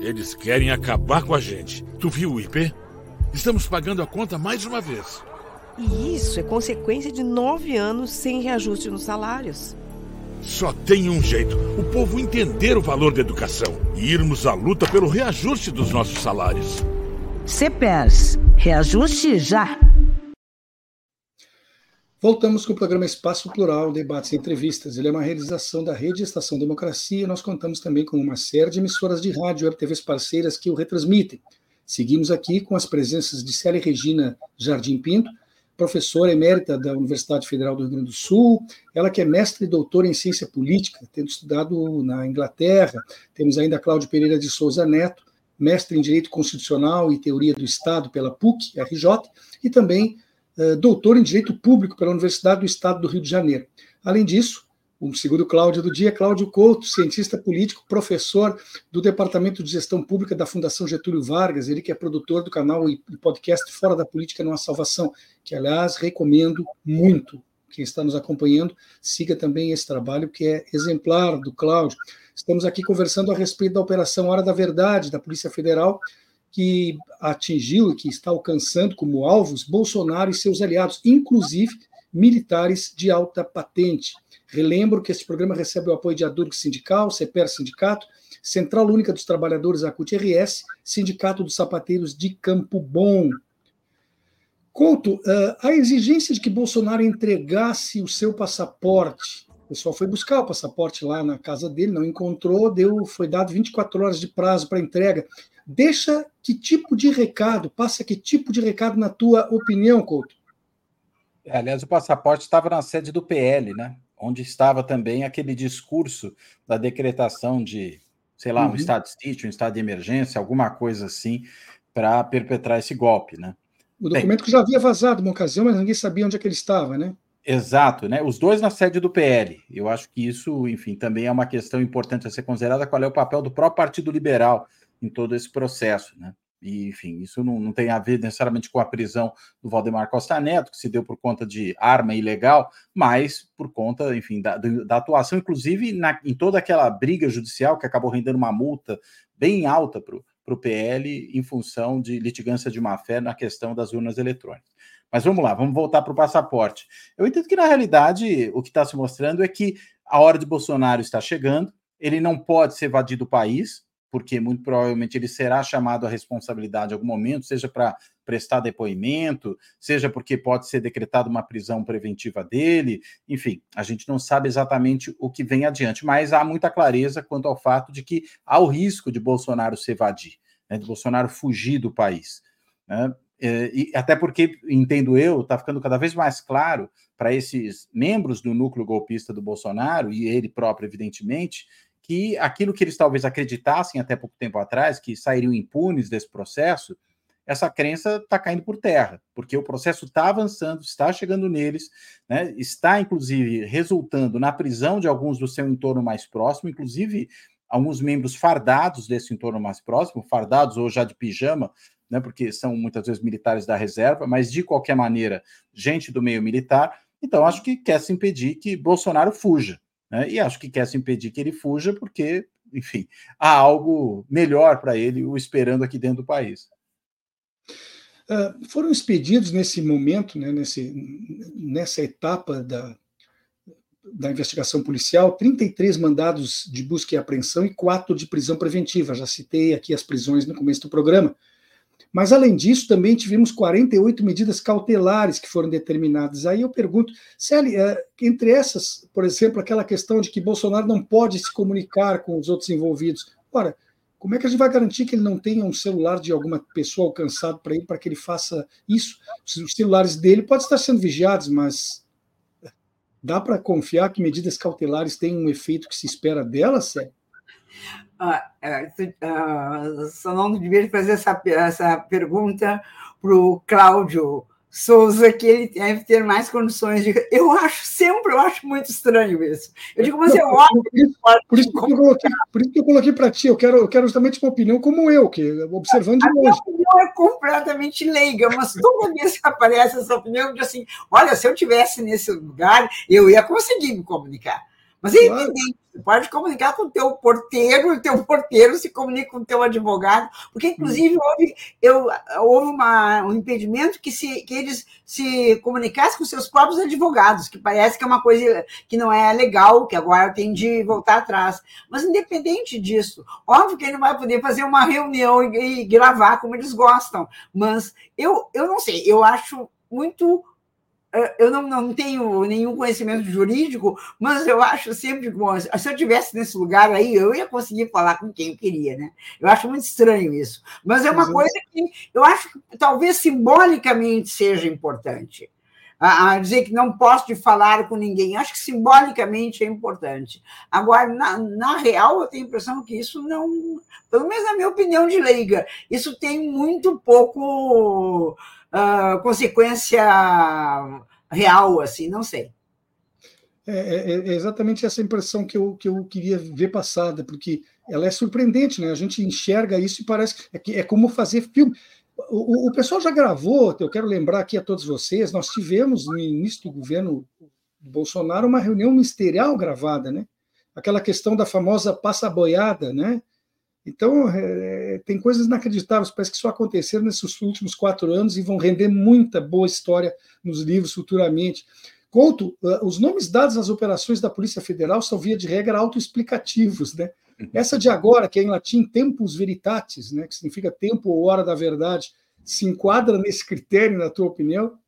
Eles querem acabar com a gente. Tu viu o IP? Estamos pagando a conta mais uma vez. E isso é consequência de nove anos sem reajuste nos salários. Só tem um jeito: o povo entender o valor da educação e irmos à luta pelo reajuste dos nossos salários. CPERS, reajuste já. Voltamos com o programa Espaço Plural, debates e entrevistas. Ele é uma realização da Rede Estação Democracia nós contamos também com uma série de emissoras de rádio e web TVs parceiras que o retransmitem. Seguimos aqui com as presenças de Célia Regina Jardim Pinto, professora emérita da Universidade Federal do Rio Grande do Sul, ela que é mestre e doutora em ciência política, tendo estudado na Inglaterra. Temos ainda Cláudio Pereira de Souza Neto, mestre em Direito Constitucional e Teoria do Estado pela PUC, RJ, e também doutor em Direito Público pela Universidade do Estado do Rio de Janeiro. Além disso, o segundo Cláudio do dia, Cláudio Couto, cientista político, professor do Departamento de Gestão Pública da Fundação Getúlio Vargas, ele que é produtor do canal e podcast Fora da Política Não Há Salvação, que, aliás, recomendo muito. Quem está nos acompanhando, siga também esse trabalho, que é exemplar do Cláudio. Estamos aqui conversando a respeito da Operação Hora da Verdade, da Polícia Federal, que atingiu e que está alcançando como alvos Bolsonaro e seus aliados, inclusive militares de alta patente. Relembro que este programa recebe o apoio de Adurg Sindical, CEPER Sindicato, Central Única dos Trabalhadores ACUT-RS, Sindicato dos Sapateiros de Campo Bom. Couto, uh, a exigência de que Bolsonaro entregasse o seu passaporte, o pessoal foi buscar o passaporte lá na casa dele, não encontrou, deu, foi dado 24 horas de prazo para entrega. Deixa que tipo de recado, passa que tipo de recado na tua opinião, Couto? É, aliás, o passaporte estava na sede do PL, né? Onde estava também aquele discurso da decretação de, sei lá, uhum. um estado de sítio, um estado de emergência, alguma coisa assim, para perpetrar esse golpe, né? O documento Bem, que já havia vazado uma ocasião, mas ninguém sabia onde é que ele estava, né? Exato, né? Os dois na sede do PL. Eu acho que isso, enfim, também é uma questão importante a ser considerada. Qual é o papel do próprio Partido Liberal em todo esse processo, né? E, enfim, isso não, não tem a ver necessariamente com a prisão do Valdemar Costa Neto, que se deu por conta de arma ilegal, mas por conta, enfim, da, da atuação, inclusive na, em toda aquela briga judicial que acabou rendendo uma multa bem alta para o PL em função de litigância de má-fé na questão das urnas eletrônicas. Mas vamos lá, vamos voltar para o passaporte. Eu entendo que, na realidade, o que está se mostrando é que a hora de Bolsonaro está chegando, ele não pode se evadir do país, porque muito provavelmente ele será chamado à responsabilidade em algum momento, seja para prestar depoimento, seja porque pode ser decretada uma prisão preventiva dele, enfim, a gente não sabe exatamente o que vem adiante, mas há muita clareza quanto ao fato de que há o risco de Bolsonaro se evadir, né, de Bolsonaro fugir do país. Né? E até porque, entendo eu, está ficando cada vez mais claro para esses membros do núcleo golpista do Bolsonaro, e ele próprio, evidentemente, que aquilo que eles talvez acreditassem até pouco tempo atrás, que sairiam impunes desse processo, essa crença está caindo por terra, porque o processo está avançando, está chegando neles, né, está inclusive resultando na prisão de alguns do seu entorno mais próximo, inclusive alguns membros fardados desse entorno mais próximo, fardados ou já de pijama, né, porque são muitas vezes militares da reserva, mas de qualquer maneira, gente do meio militar. Então, acho que quer se impedir que Bolsonaro fuja. Né? E acho que quer se impedir que ele fuja, porque, enfim, há algo melhor para ele o esperando aqui dentro do país. Uh, foram expedidos nesse momento, né, nesse, nessa etapa da, da investigação policial, 33 mandados de busca e apreensão e quatro de prisão preventiva. Já citei aqui as prisões no começo do programa. Mas, além disso, também tivemos 48 medidas cautelares que foram determinadas. Aí eu pergunto, Celi, é, entre essas, por exemplo, aquela questão de que Bolsonaro não pode se comunicar com os outros envolvidos. Ora, como é que a gente vai garantir que ele não tenha um celular de alguma pessoa alcançado para ele, para que ele faça isso? Os celulares dele podem estar sendo vigiados, mas dá para confiar que medidas cautelares têm um efeito que se espera delas, Celi? Uh, só não devia fazer essa, essa pergunta para o Cláudio Souza, que ele deve ter mais condições de. Eu acho sempre, eu acho muito estranho isso. Eu digo, mas é óbvio. Por isso, por isso que eu coloquei, por isso que eu coloquei para ti, eu quero, eu quero justamente uma opinião como eu, que observando de a longe. Minha opinião é completamente leiga, mas toda vez que aparece essa opinião, eu digo assim: olha, se eu tivesse nesse lugar, eu ia conseguir me comunicar. Mas é claro. evidente, você pode comunicar com o teu porteiro, o teu porteiro se comunica com o teu advogado, porque inclusive houve, eu, houve uma, um impedimento que, se, que eles se comunicassem com seus próprios advogados, que parece que é uma coisa que não é legal, que agora tem de voltar atrás. Mas independente disso, óbvio que ele não vai poder fazer uma reunião e, e gravar como eles gostam, mas eu, eu não sei, eu acho muito eu não, não tenho nenhum conhecimento jurídico, mas eu acho sempre bom. Se eu tivesse nesse lugar aí, eu ia conseguir falar com quem eu queria, né? Eu acho muito estranho isso. Mas é uma coisa que eu acho que talvez simbolicamente seja importante. A, a dizer que não posso falar com ninguém. Acho que simbolicamente é importante. Agora, na, na real, eu tenho a impressão que isso não, pelo menos na minha opinião de leiga, isso tem muito pouco uh, consequência real, assim, não sei. É, é, é, exatamente essa impressão que eu, que eu queria ver passada, porque ela é surpreendente, né? A gente enxerga isso e parece é, que é como fazer filme. O, o, pessoal já gravou, eu quero lembrar aqui a todos vocês, nós tivemos no início do governo Bolsonaro uma reunião ministerial gravada, né? Aquela questão da famosa passa boiada, né? Então, é, tem coisas inacreditáveis, parece que só aconteceram nesses últimos quatro anos e vão render muita boa história nos livros futuramente. Conto, uh, os nomes dados às operações da Polícia Federal são, via de regra, autoexplicativos. Né? Uhum. Essa de agora, que é em latim tempus veritatis, né, que significa tempo ou hora da verdade, se enquadra nesse critério, na tua opinião?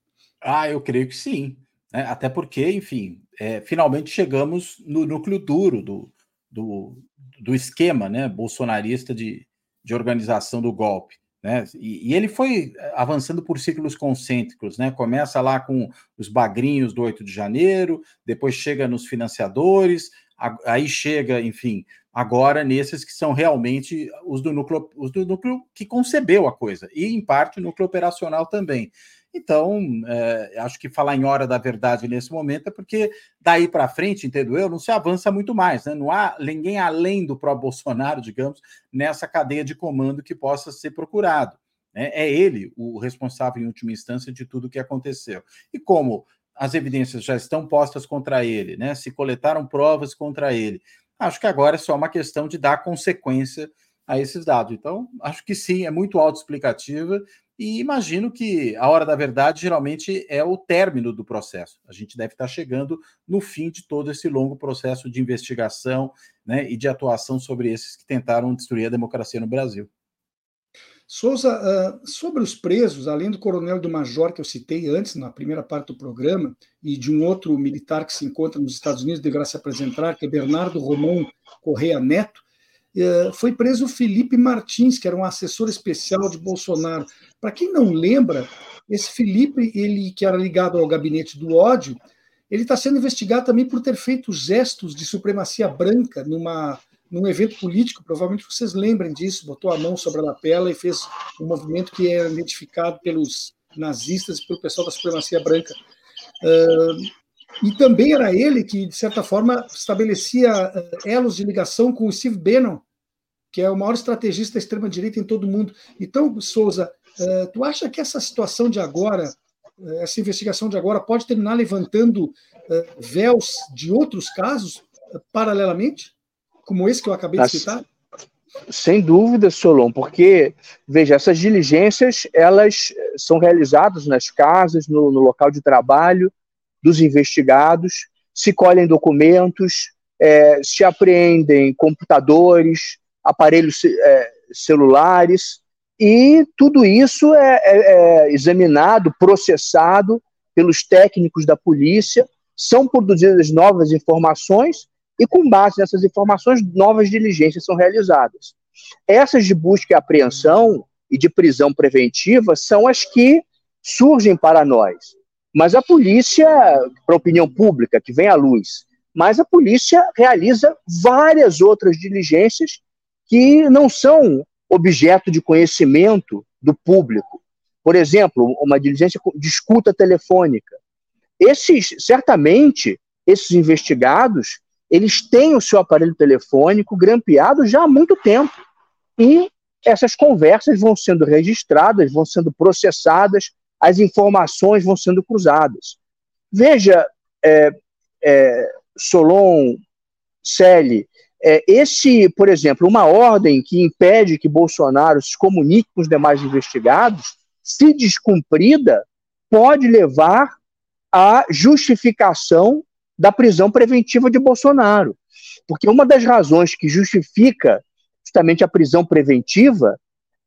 Ah, eu creio que sim. Né? Até porque, enfim, é, finalmente chegamos no núcleo duro do, do, do esquema né, bolsonarista de, de organização do golpe. Né? E, e, ele foi avançando por ciclos concêntricos, né? Começa lá com os bagrinhos do 8 de janeiro, depois chega nos financiadores, aí chega, enfim, agora nesses que são realmente os do núcleo, os do núcleo que concebeu a coisa, e em parte o núcleo operacional também. Então, é, acho que falar em hora da verdade nesse momento é porque daí para frente, entendo eu, não se avança muito mais. Né? Não há ninguém além do pró-Bolsonaro, digamos, nessa cadeia de comando que possa ser procurado. Né? É ele o responsável, em última instância, de tudo o que aconteceu. E como as evidências já estão postas contra ele, né? se coletaram provas contra ele, acho que agora é só uma questão de dar consequência a esses dados. Então, acho que sim, é muito autoexplicativa e imagino que a hora da verdade geralmente é o término do processo. A gente deve estar chegando no fim de todo esse longo processo de investigação né, e de atuação sobre esses que tentaram destruir a democracia no Brasil. Souza, uh, sobre os presos, além do coronel e do major que eu citei antes, na primeira parte do programa, e de um outro militar que se encontra nos Estados Unidos, deverá se apresentar, que é Bernardo Romão Correia Neto, foi preso Felipe Martins, que era um assessor especial de Bolsonaro. Para quem não lembra, esse Felipe, ele que era ligado ao gabinete do ódio, ele está sendo investigado também por ter feito gestos de supremacia branca numa, num evento político, provavelmente vocês lembrem disso, botou a mão sobre a lapela e fez um movimento que é identificado pelos nazistas e pelo pessoal da supremacia branca. Uh, e também era ele que, de certa forma, estabelecia uh, elos de ligação com o Steve Bannon, que é o maior estrategista da extrema-direita em todo o mundo. Então, Souza, Uh, tu acha que essa situação de agora, uh, essa investigação de agora, pode terminar levantando véus de outros casos paralelamente, como esse que eu acabei de citar? Sem dúvida, Solon, porque, veja, essas diligências, elas são realizadas nas casas, no, no local de trabalho dos investigados, se colhem documentos, é, se apreendem computadores, aparelhos é, celulares, e tudo isso é, é, é examinado, processado pelos técnicos da polícia, são produzidas novas informações e, com base nessas informações, novas diligências são realizadas. Essas de busca e apreensão e de prisão preventiva são as que surgem para nós. Mas a polícia, para a opinião pública, que vem à luz, mas a polícia realiza várias outras diligências que não são objeto de conhecimento do público. Por exemplo, uma diligência de escuta telefônica. Esses, certamente, esses investigados, eles têm o seu aparelho telefônico grampeado já há muito tempo. E essas conversas vão sendo registradas, vão sendo processadas, as informações vão sendo cruzadas. Veja, é, é, Solon, Selle, é, esse, por exemplo, uma ordem que impede que Bolsonaro se comunique com os demais investigados, se descumprida, pode levar à justificação da prisão preventiva de Bolsonaro. Porque uma das razões que justifica justamente a prisão preventiva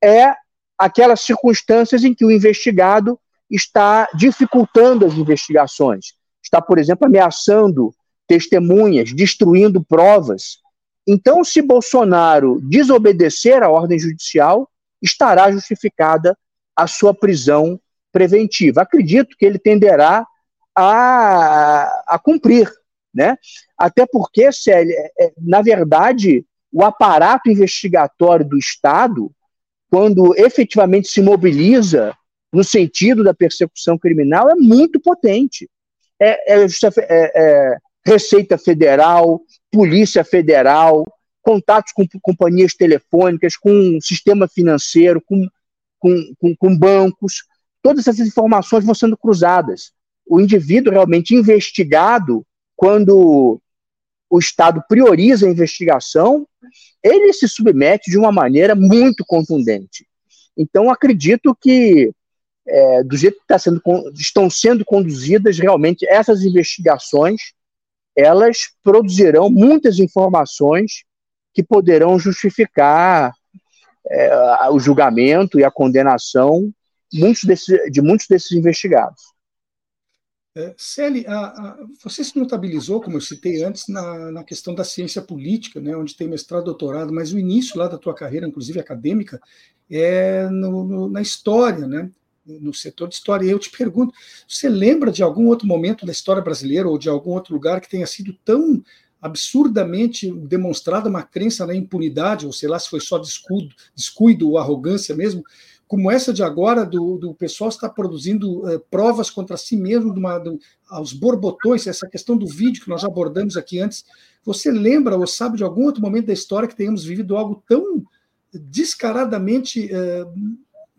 é aquelas circunstâncias em que o investigado está dificultando as investigações, está, por exemplo, ameaçando testemunhas, destruindo provas. Então, se Bolsonaro desobedecer à ordem judicial, estará justificada a sua prisão preventiva. Acredito que ele tenderá a, a cumprir, né? Até porque, Célia, é, é, na verdade, o aparato investigatório do Estado, quando efetivamente se mobiliza no sentido da persecução criminal, é muito potente. É, é, é, é Receita Federal, Polícia Federal, contatos com companhias telefônicas, com sistema financeiro, com, com, com, com bancos. Todas essas informações vão sendo cruzadas. O indivíduo realmente investigado, quando o Estado prioriza a investigação, ele se submete de uma maneira muito contundente. Então, acredito que, é, do jeito que tá sendo, estão sendo conduzidas realmente essas investigações, elas produzirão muitas informações que poderão justificar é, o julgamento e a condenação muitos de muitos desses investigados. É, Celi, você se notabilizou, como eu citei antes, na, na questão da ciência política, né, onde tem mestrado, doutorado, mas o início lá da tua carreira, inclusive acadêmica, é no, no, na história, né? No setor de história. E eu te pergunto, você lembra de algum outro momento da história brasileira ou de algum outro lugar que tenha sido tão absurdamente demonstrada uma crença na impunidade, ou sei lá se foi só descuido, descuido ou arrogância mesmo, como essa de agora, do, do pessoal estar produzindo eh, provas contra si mesmo, de uma, do, aos borbotões, essa questão do vídeo que nós já abordamos aqui antes. Você lembra ou sabe de algum outro momento da história que tenhamos vivido algo tão descaradamente eh,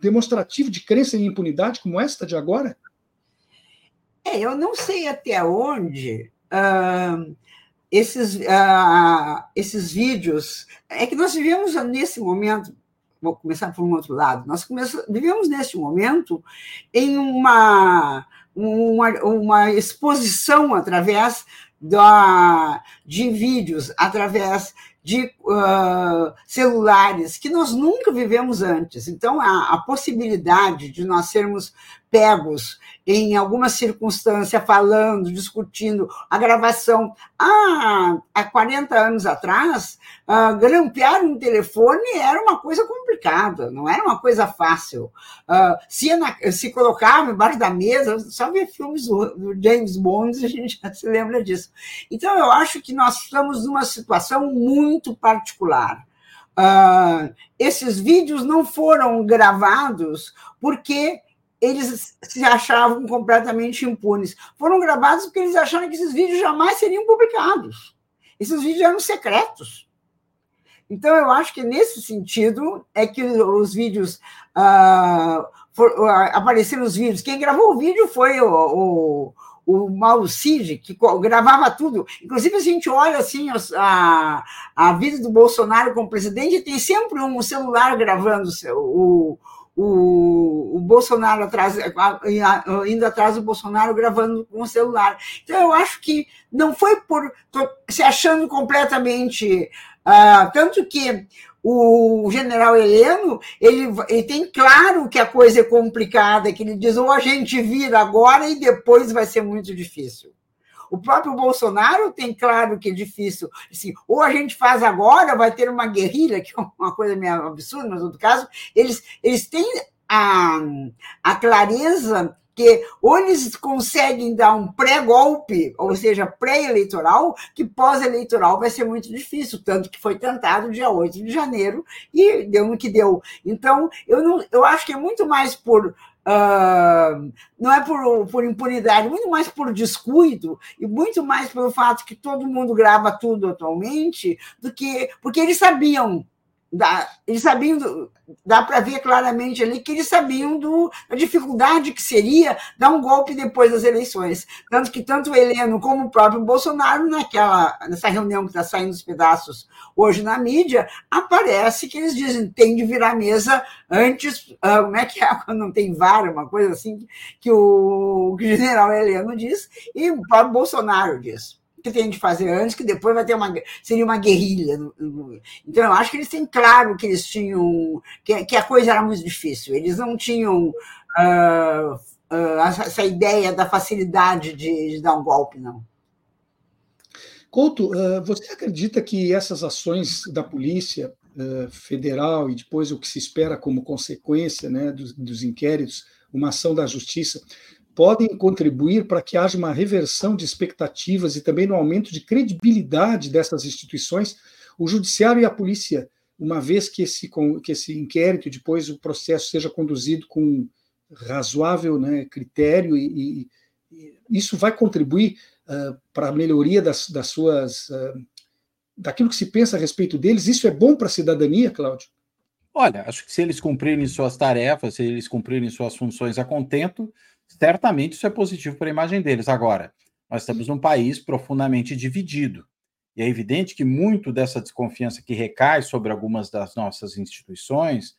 demonstrativo de crença em impunidade como esta de agora? É, eu não sei até onde uh, esses, uh, esses vídeos. É que nós vivemos nesse momento. Vou começar por um outro lado. Nós vivemos neste momento em uma, uma, uma exposição através da, de vídeos, através de uh, celulares que nós nunca vivemos antes. Então, a, a possibilidade de nós sermos pegos em alguma circunstância, falando, discutindo, a gravação. Ah, há 40 anos atrás, uh, grampear um telefone era uma coisa complicada, não era uma coisa fácil. Uh, se, na, se colocava embaixo da mesa, só ver filmes do James Bond, a gente já se lembra disso. Então, eu acho que nós estamos numa situação muito particular. Uh, esses vídeos não foram gravados porque eles se achavam completamente impunes. Foram gravados porque eles acharam que esses vídeos jamais seriam publicados. Esses vídeos eram secretos. Então, eu acho que nesse sentido é que os vídeos. Uh, for, uh, apareceram os vídeos. Quem gravou o vídeo foi o, o, o Mauro Cid, que gravava tudo. Inclusive, a gente olha assim a, a vida do Bolsonaro como presidente, tem sempre um celular gravando o, o, o Bolsonaro atrás, indo atrás do Bolsonaro gravando com o celular. Então, eu acho que não foi por se achando completamente. Uh, tanto que o general Heleno, ele, ele tem claro que a coisa é complicada, que ele diz ou a gente vira agora e depois vai ser muito difícil. O próprio Bolsonaro tem claro que é difícil. Assim, ou a gente faz agora, vai ter uma guerrilha, que é uma coisa meio absurda, mas no outro caso, eles, eles têm a, a clareza que ou eles conseguem dar um pré-golpe, ou seja, pré-eleitoral, que pós-eleitoral vai ser muito difícil, tanto que foi tentado dia 8 de janeiro e deu no que deu. Então, eu, não, eu acho que é muito mais por Uh, não é por, por impunidade, muito mais por descuido e muito mais pelo fato que todo mundo grava tudo atualmente, do que porque eles sabiam Dá, eles sabiam, dá para ver claramente ali que eles sabiam do, da dificuldade que seria dar um golpe depois das eleições. Tanto que tanto o Heleno como o próprio Bolsonaro, naquela, nessa reunião que está saindo dos pedaços hoje na mídia, aparece que eles dizem tem de virar mesa antes, uh, como é que é quando não tem vara, uma coisa assim, que o, que o general Heleno diz, e o próprio Bolsonaro diz que tem de fazer antes, que depois vai ter uma seria uma guerrilha. Então eu acho que eles têm claro que eles tinham que, que a coisa era muito difícil. Eles não tinham uh, uh, essa ideia da facilidade de, de, dar um golpe, não. Couto, uh, você acredita que essas ações da polícia federal e depois o que se espera como consequência né, dos, dos inquéritos, uma ação da justiça, podem contribuir para que haja uma reversão de expectativas e também no aumento de credibilidade dessas instituições, o judiciário e a polícia, uma vez que esse, que esse inquérito, depois o processo seja conduzido com razoável né, critério e, e, isso vai contribuir uh, para a melhoria das, das suas uh, daquilo que se pensa a respeito deles. Isso é bom para a cidadania, Cláudio? Olha, acho que se eles cumprirem suas tarefas, se eles cumprirem suas funções a contento, certamente isso é positivo para a imagem deles. Agora, nós estamos num país profundamente dividido. E é evidente que muito dessa desconfiança que recai sobre algumas das nossas instituições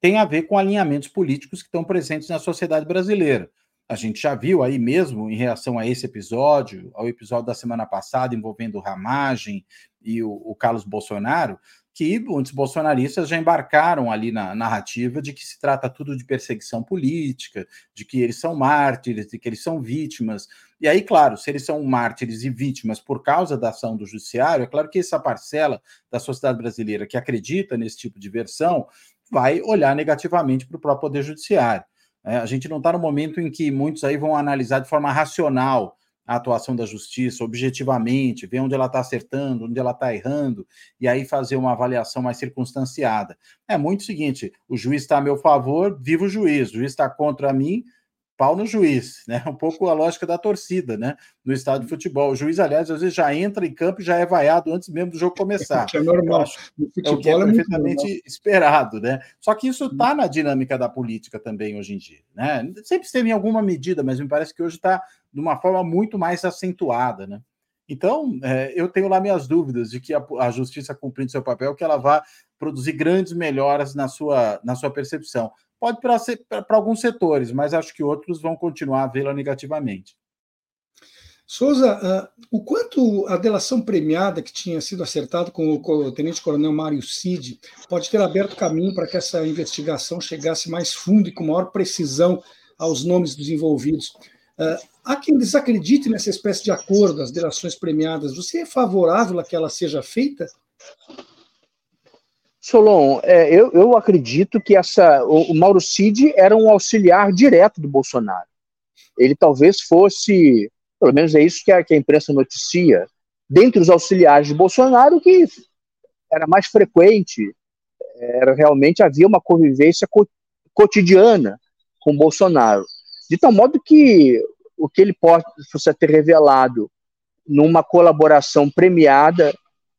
tem a ver com alinhamentos políticos que estão presentes na sociedade brasileira. A gente já viu aí mesmo, em reação a esse episódio, ao episódio da semana passada envolvendo Ramagem e o, o Carlos Bolsonaro, que muitos bolsonaristas já embarcaram ali na narrativa de que se trata tudo de perseguição política, de que eles são mártires, de que eles são vítimas. E aí, claro, se eles são mártires e vítimas por causa da ação do judiciário, é claro que essa parcela da sociedade brasileira que acredita nesse tipo de versão vai olhar negativamente para o próprio Poder Judiciário. É, a gente não está no momento em que muitos aí vão analisar de forma racional a atuação da justiça objetivamente, ver onde ela está acertando, onde ela está errando, e aí fazer uma avaliação mais circunstanciada. É muito o seguinte: o juiz está a meu favor, viva o juiz, o juiz está contra mim, pau no juiz, né? Um pouco a lógica da torcida, né? No estado de futebol. O juiz, aliás, às vezes já entra em campo e já é vaiado antes mesmo do jogo começar. É normal. No futebol é o que é, é perfeitamente esperado, né? Só que isso está na dinâmica da política também hoje em dia, né? Sempre esteve em alguma medida, mas me parece que hoje está de uma forma muito mais acentuada, né? Então, é, eu tenho lá minhas dúvidas de que a, a, justiça cumprindo seu papel, que ela vá produzir grandes melhoras na sua, na sua percepção. Pode para alguns setores, mas acho que outros vão continuar a vê-la negativamente. Souza, uh, o quanto a delação premiada que tinha sido acertada com o tenente-coronel Mário Cid pode ter aberto caminho para que essa investigação chegasse mais fundo e com maior precisão aos nomes dos envolvidos? Uh, há quem desacredite nessa espécie de acordo, as delações premiadas. Você é favorável a que ela seja feita? Solon, é, eu, eu, acredito que essa, o, o, Mauro Cid era um auxiliar direto do Bolsonaro. Ele talvez fosse, pelo menos é isso que a, que a imprensa noticia, dentre os auxiliares de Bolsonaro, que era mais frequente, era realmente havia uma convivência co cotidiana com Bolsonaro. De tal modo que o que ele pode ter revelado numa colaboração premiada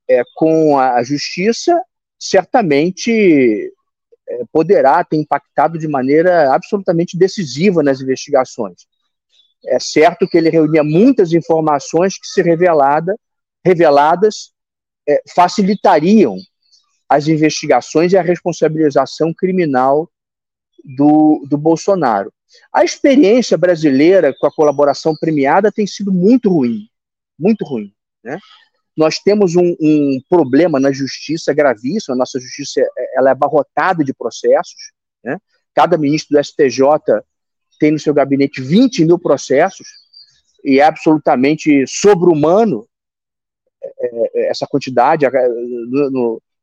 é, com a justiça certamente é, poderá ter impactado de maneira absolutamente decisiva nas investigações. É certo que ele reunia muitas informações que, se revelada, reveladas, é, facilitariam as investigações e a responsabilização criminal do, do Bolsonaro. A experiência brasileira com a colaboração premiada tem sido muito ruim, muito ruim. Né? Nós temos um, um, problema na justiça gravíssimo, a nossa justiça ela é abarrotada de processos. Né? Cada ministro do STJ tem no seu gabinete 20 mil processos, e é absolutamente sobre-humano é, é, essa quantidade.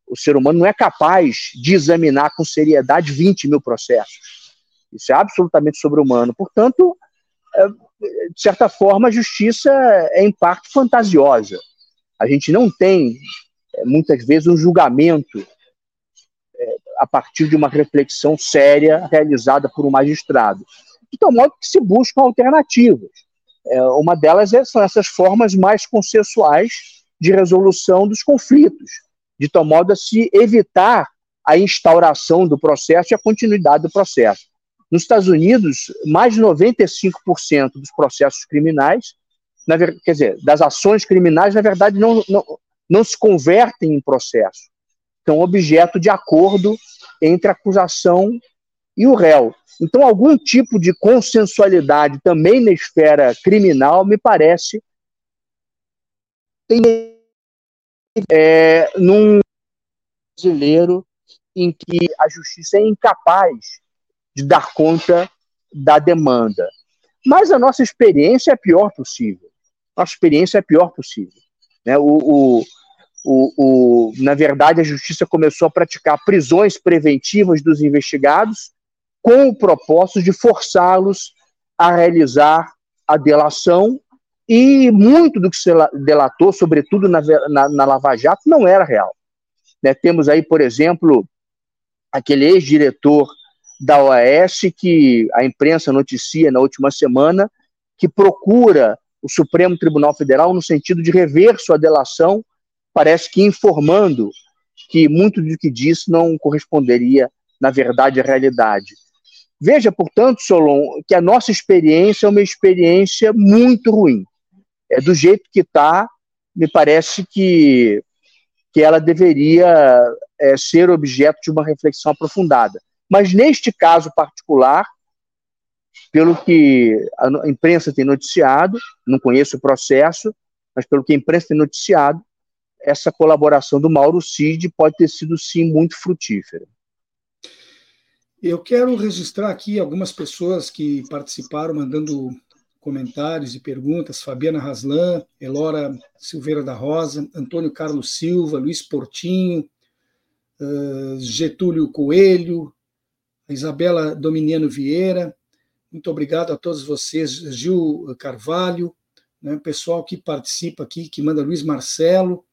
O ser humano não é capaz de examinar com seriedade 20 mil processos. Isso é absolutamente sobre-humano. Portanto, é, de certa forma, a justiça é em parte fantasiosa. A gente não tem, é, muitas vezes, um julgamento é, a partir de uma reflexão séria realizada por um magistrado. De tal modo que se buscam alternativas. É, uma delas são essas formas mais consensuais de resolução dos conflitos, de tal modo a se evitar a instauração do processo e a continuidade do processo. Nos Estados Unidos, mais de 95% dos processos criminais na, quer dizer, das ações criminais, na verdade, não, não, não se convertem em processo. São objeto de acordo entre a acusação e o réu. Então, algum tipo de consensualidade também na esfera criminal, me parece, tem é, num brasileiro em que a justiça é incapaz de dar conta da demanda. Mas a nossa experiência é a pior possível. Nossa experiência é a pior possível. Né? O, o, o, o, na verdade, a justiça começou a praticar prisões preventivas dos investigados com o propósito de forçá-los a realizar a delação e muito do que se delatou, sobretudo na, na, na Lava Jato, não era real. Né? Temos aí, por exemplo, aquele ex-diretor da OAS que a imprensa noticia na última semana que procura o Supremo Tribunal Federal no sentido de rever sua delação, parece que informando que muito do que disse não corresponderia, na verdade, à realidade. Veja, portanto, Solon, que a nossa experiência é uma experiência muito ruim. É do jeito que está, me parece que, que ela deveria é, ser objeto de uma reflexão aprofundada. Mas neste caso particular, pelo que a imprensa tem noticiado, não conheço o processo, mas pelo que a imprensa tem noticiado, essa colaboração do Mauro Cid pode ter sido sim muito frutífera. Eu quero registrar aqui algumas pessoas que participaram mandando comentários e perguntas: Fabiana Raslan, Elora Silveira da Rosa, Antônio Carlos Silva, Luiz Portinho, uh, Getúlio Coelho, Isabela Dominiano Vieira. Muito obrigado a todos vocês, Gil Carvalho, né, pessoal que participa aqui, que manda Luiz Marcelo,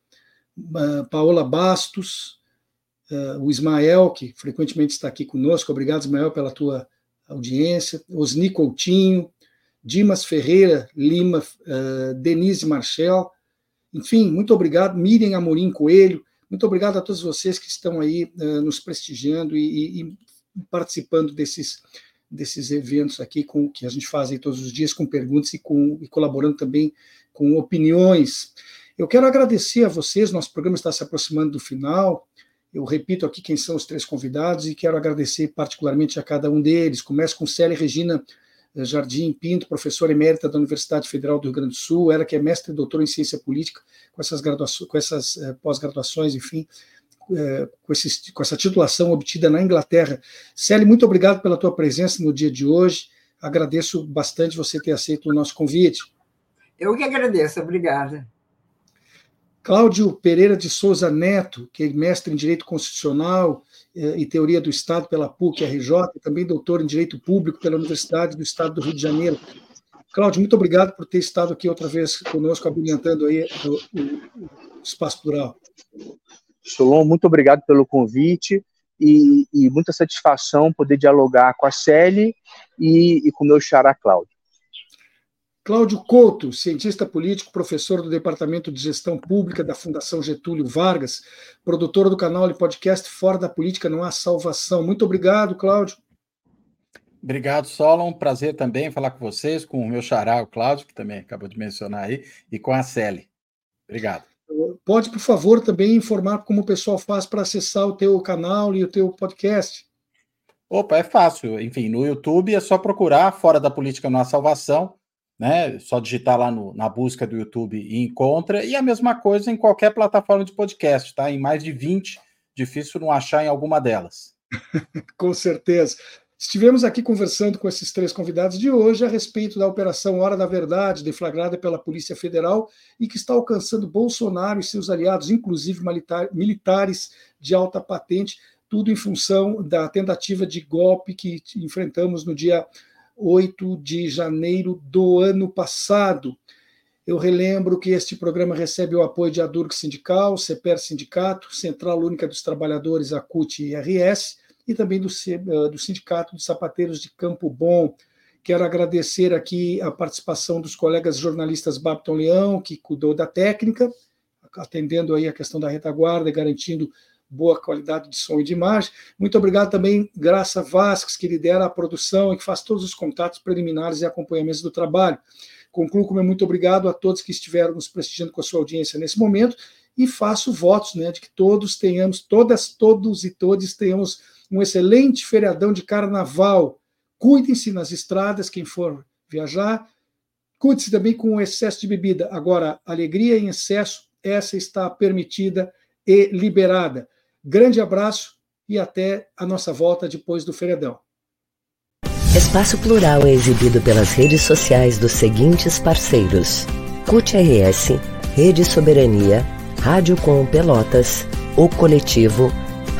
Paola Bastos, uh, o Ismael, que frequentemente está aqui conosco. Obrigado, Ismael, pela tua audiência. Osni Coutinho, Dimas Ferreira Lima, uh, Denise Marchel. Enfim, muito obrigado. Miriam Amorim Coelho. Muito obrigado a todos vocês que estão aí uh, nos prestigiando e, e, participando desses, desses eventos aqui com que a gente faz todos os dias com perguntas e, com, e colaborando também com opiniões. Eu quero agradecer a vocês, nosso programa está se aproximando do final. Eu repito aqui quem são os três convidados e quero agradecer particularmente a cada um deles. Começo com Célia Regina eh, Jardim Pinto, professora emérita da Universidade Federal do Rio Grande do Sul, ela que é mestre e doutora em ciência política, com essas, graduações, com essas eh, pós-graduações, enfim, eh, com, esse, com essa titulação obtida na Inglaterra. Célia, muito obrigado pela tua presença no dia de hoje. Agradeço bastante você ter aceito o nosso convite. Eu que agradeço, obrigada. Cláudio Pereira de Souza Neto, que é mestre em Direito Constitucional eh, e Teoria do Estado pela PUC-RJ, também doutor em Direito Público pela Universidade do Estado do Rio de Janeiro. Cláudio, muito obrigado por ter estado aqui outra vez conosco, abrilhantando aí o, o, o espaço plural. Solon, muito obrigado pelo convite e, e, muita satisfação poder dialogar com a Célia e, e com o meu xará Cláudio. Cláudio Couto, cientista político, professor do Departamento de Gestão Pública da Fundação Getúlio Vargas, produtor do canal e podcast Fora da Política Não Há Salvação. Muito obrigado, Cláudio. Obrigado, Solon. Prazer também falar com vocês, com o meu xará, o Cláudio, que também acabou de mencionar aí, e com a Celi. Obrigado. Pode, por favor, também informar como o pessoal faz para acessar o teu canal e o teu podcast. Opa, é fácil. Enfim, no YouTube é só procurar Fora da Política Não Há Salvação né? Só digitar lá no, na busca do YouTube e encontra. E a mesma coisa em qualquer plataforma de podcast, tá? Em mais de 20, difícil não achar em alguma delas. com certeza. Estivemos aqui conversando com esses três convidados de hoje a respeito da Operação Hora da Verdade, deflagrada pela Polícia Federal e que está alcançando Bolsonaro e seus aliados, inclusive militares de alta patente, tudo em função da tentativa de golpe que enfrentamos no dia 8 de janeiro do ano passado. Eu relembro que este programa recebe o apoio de Adurg Sindical, CEPER Sindicato, Central Única dos Trabalhadores, ACUT e RS, e também do, eh, do Sindicato de Sapateiros de Campo Bom. Quero agradecer aqui a participação dos colegas jornalistas Babton Leão, que cuidou da técnica, atendendo aí a questão da retaguarda e garantindo boa qualidade de som e de imagem. Muito obrigado também, Graça Vasques, que lidera a produção e que faz todos os contatos preliminares e acompanhamentos do trabalho. Concluo com meu muito obrigado a todos que estiveram nos prestigiando com a sua audiência nesse momento e faço votos né, de que todos tenhamos, todas, todos e todas tenhamos um excelente feriadão de carnaval. Cuidem-se nas estradas, quem for viajar. Cuide-se também com o excesso de bebida. Agora, alegria em excesso, essa está permitida e liberada. Grande abraço e até a nossa volta depois do feriadão. Espaço Plural é exibido pelas redes sociais dos seguintes parceiros: CUT RS, Rede Soberania, Rádio Com Pelotas, O Coletivo,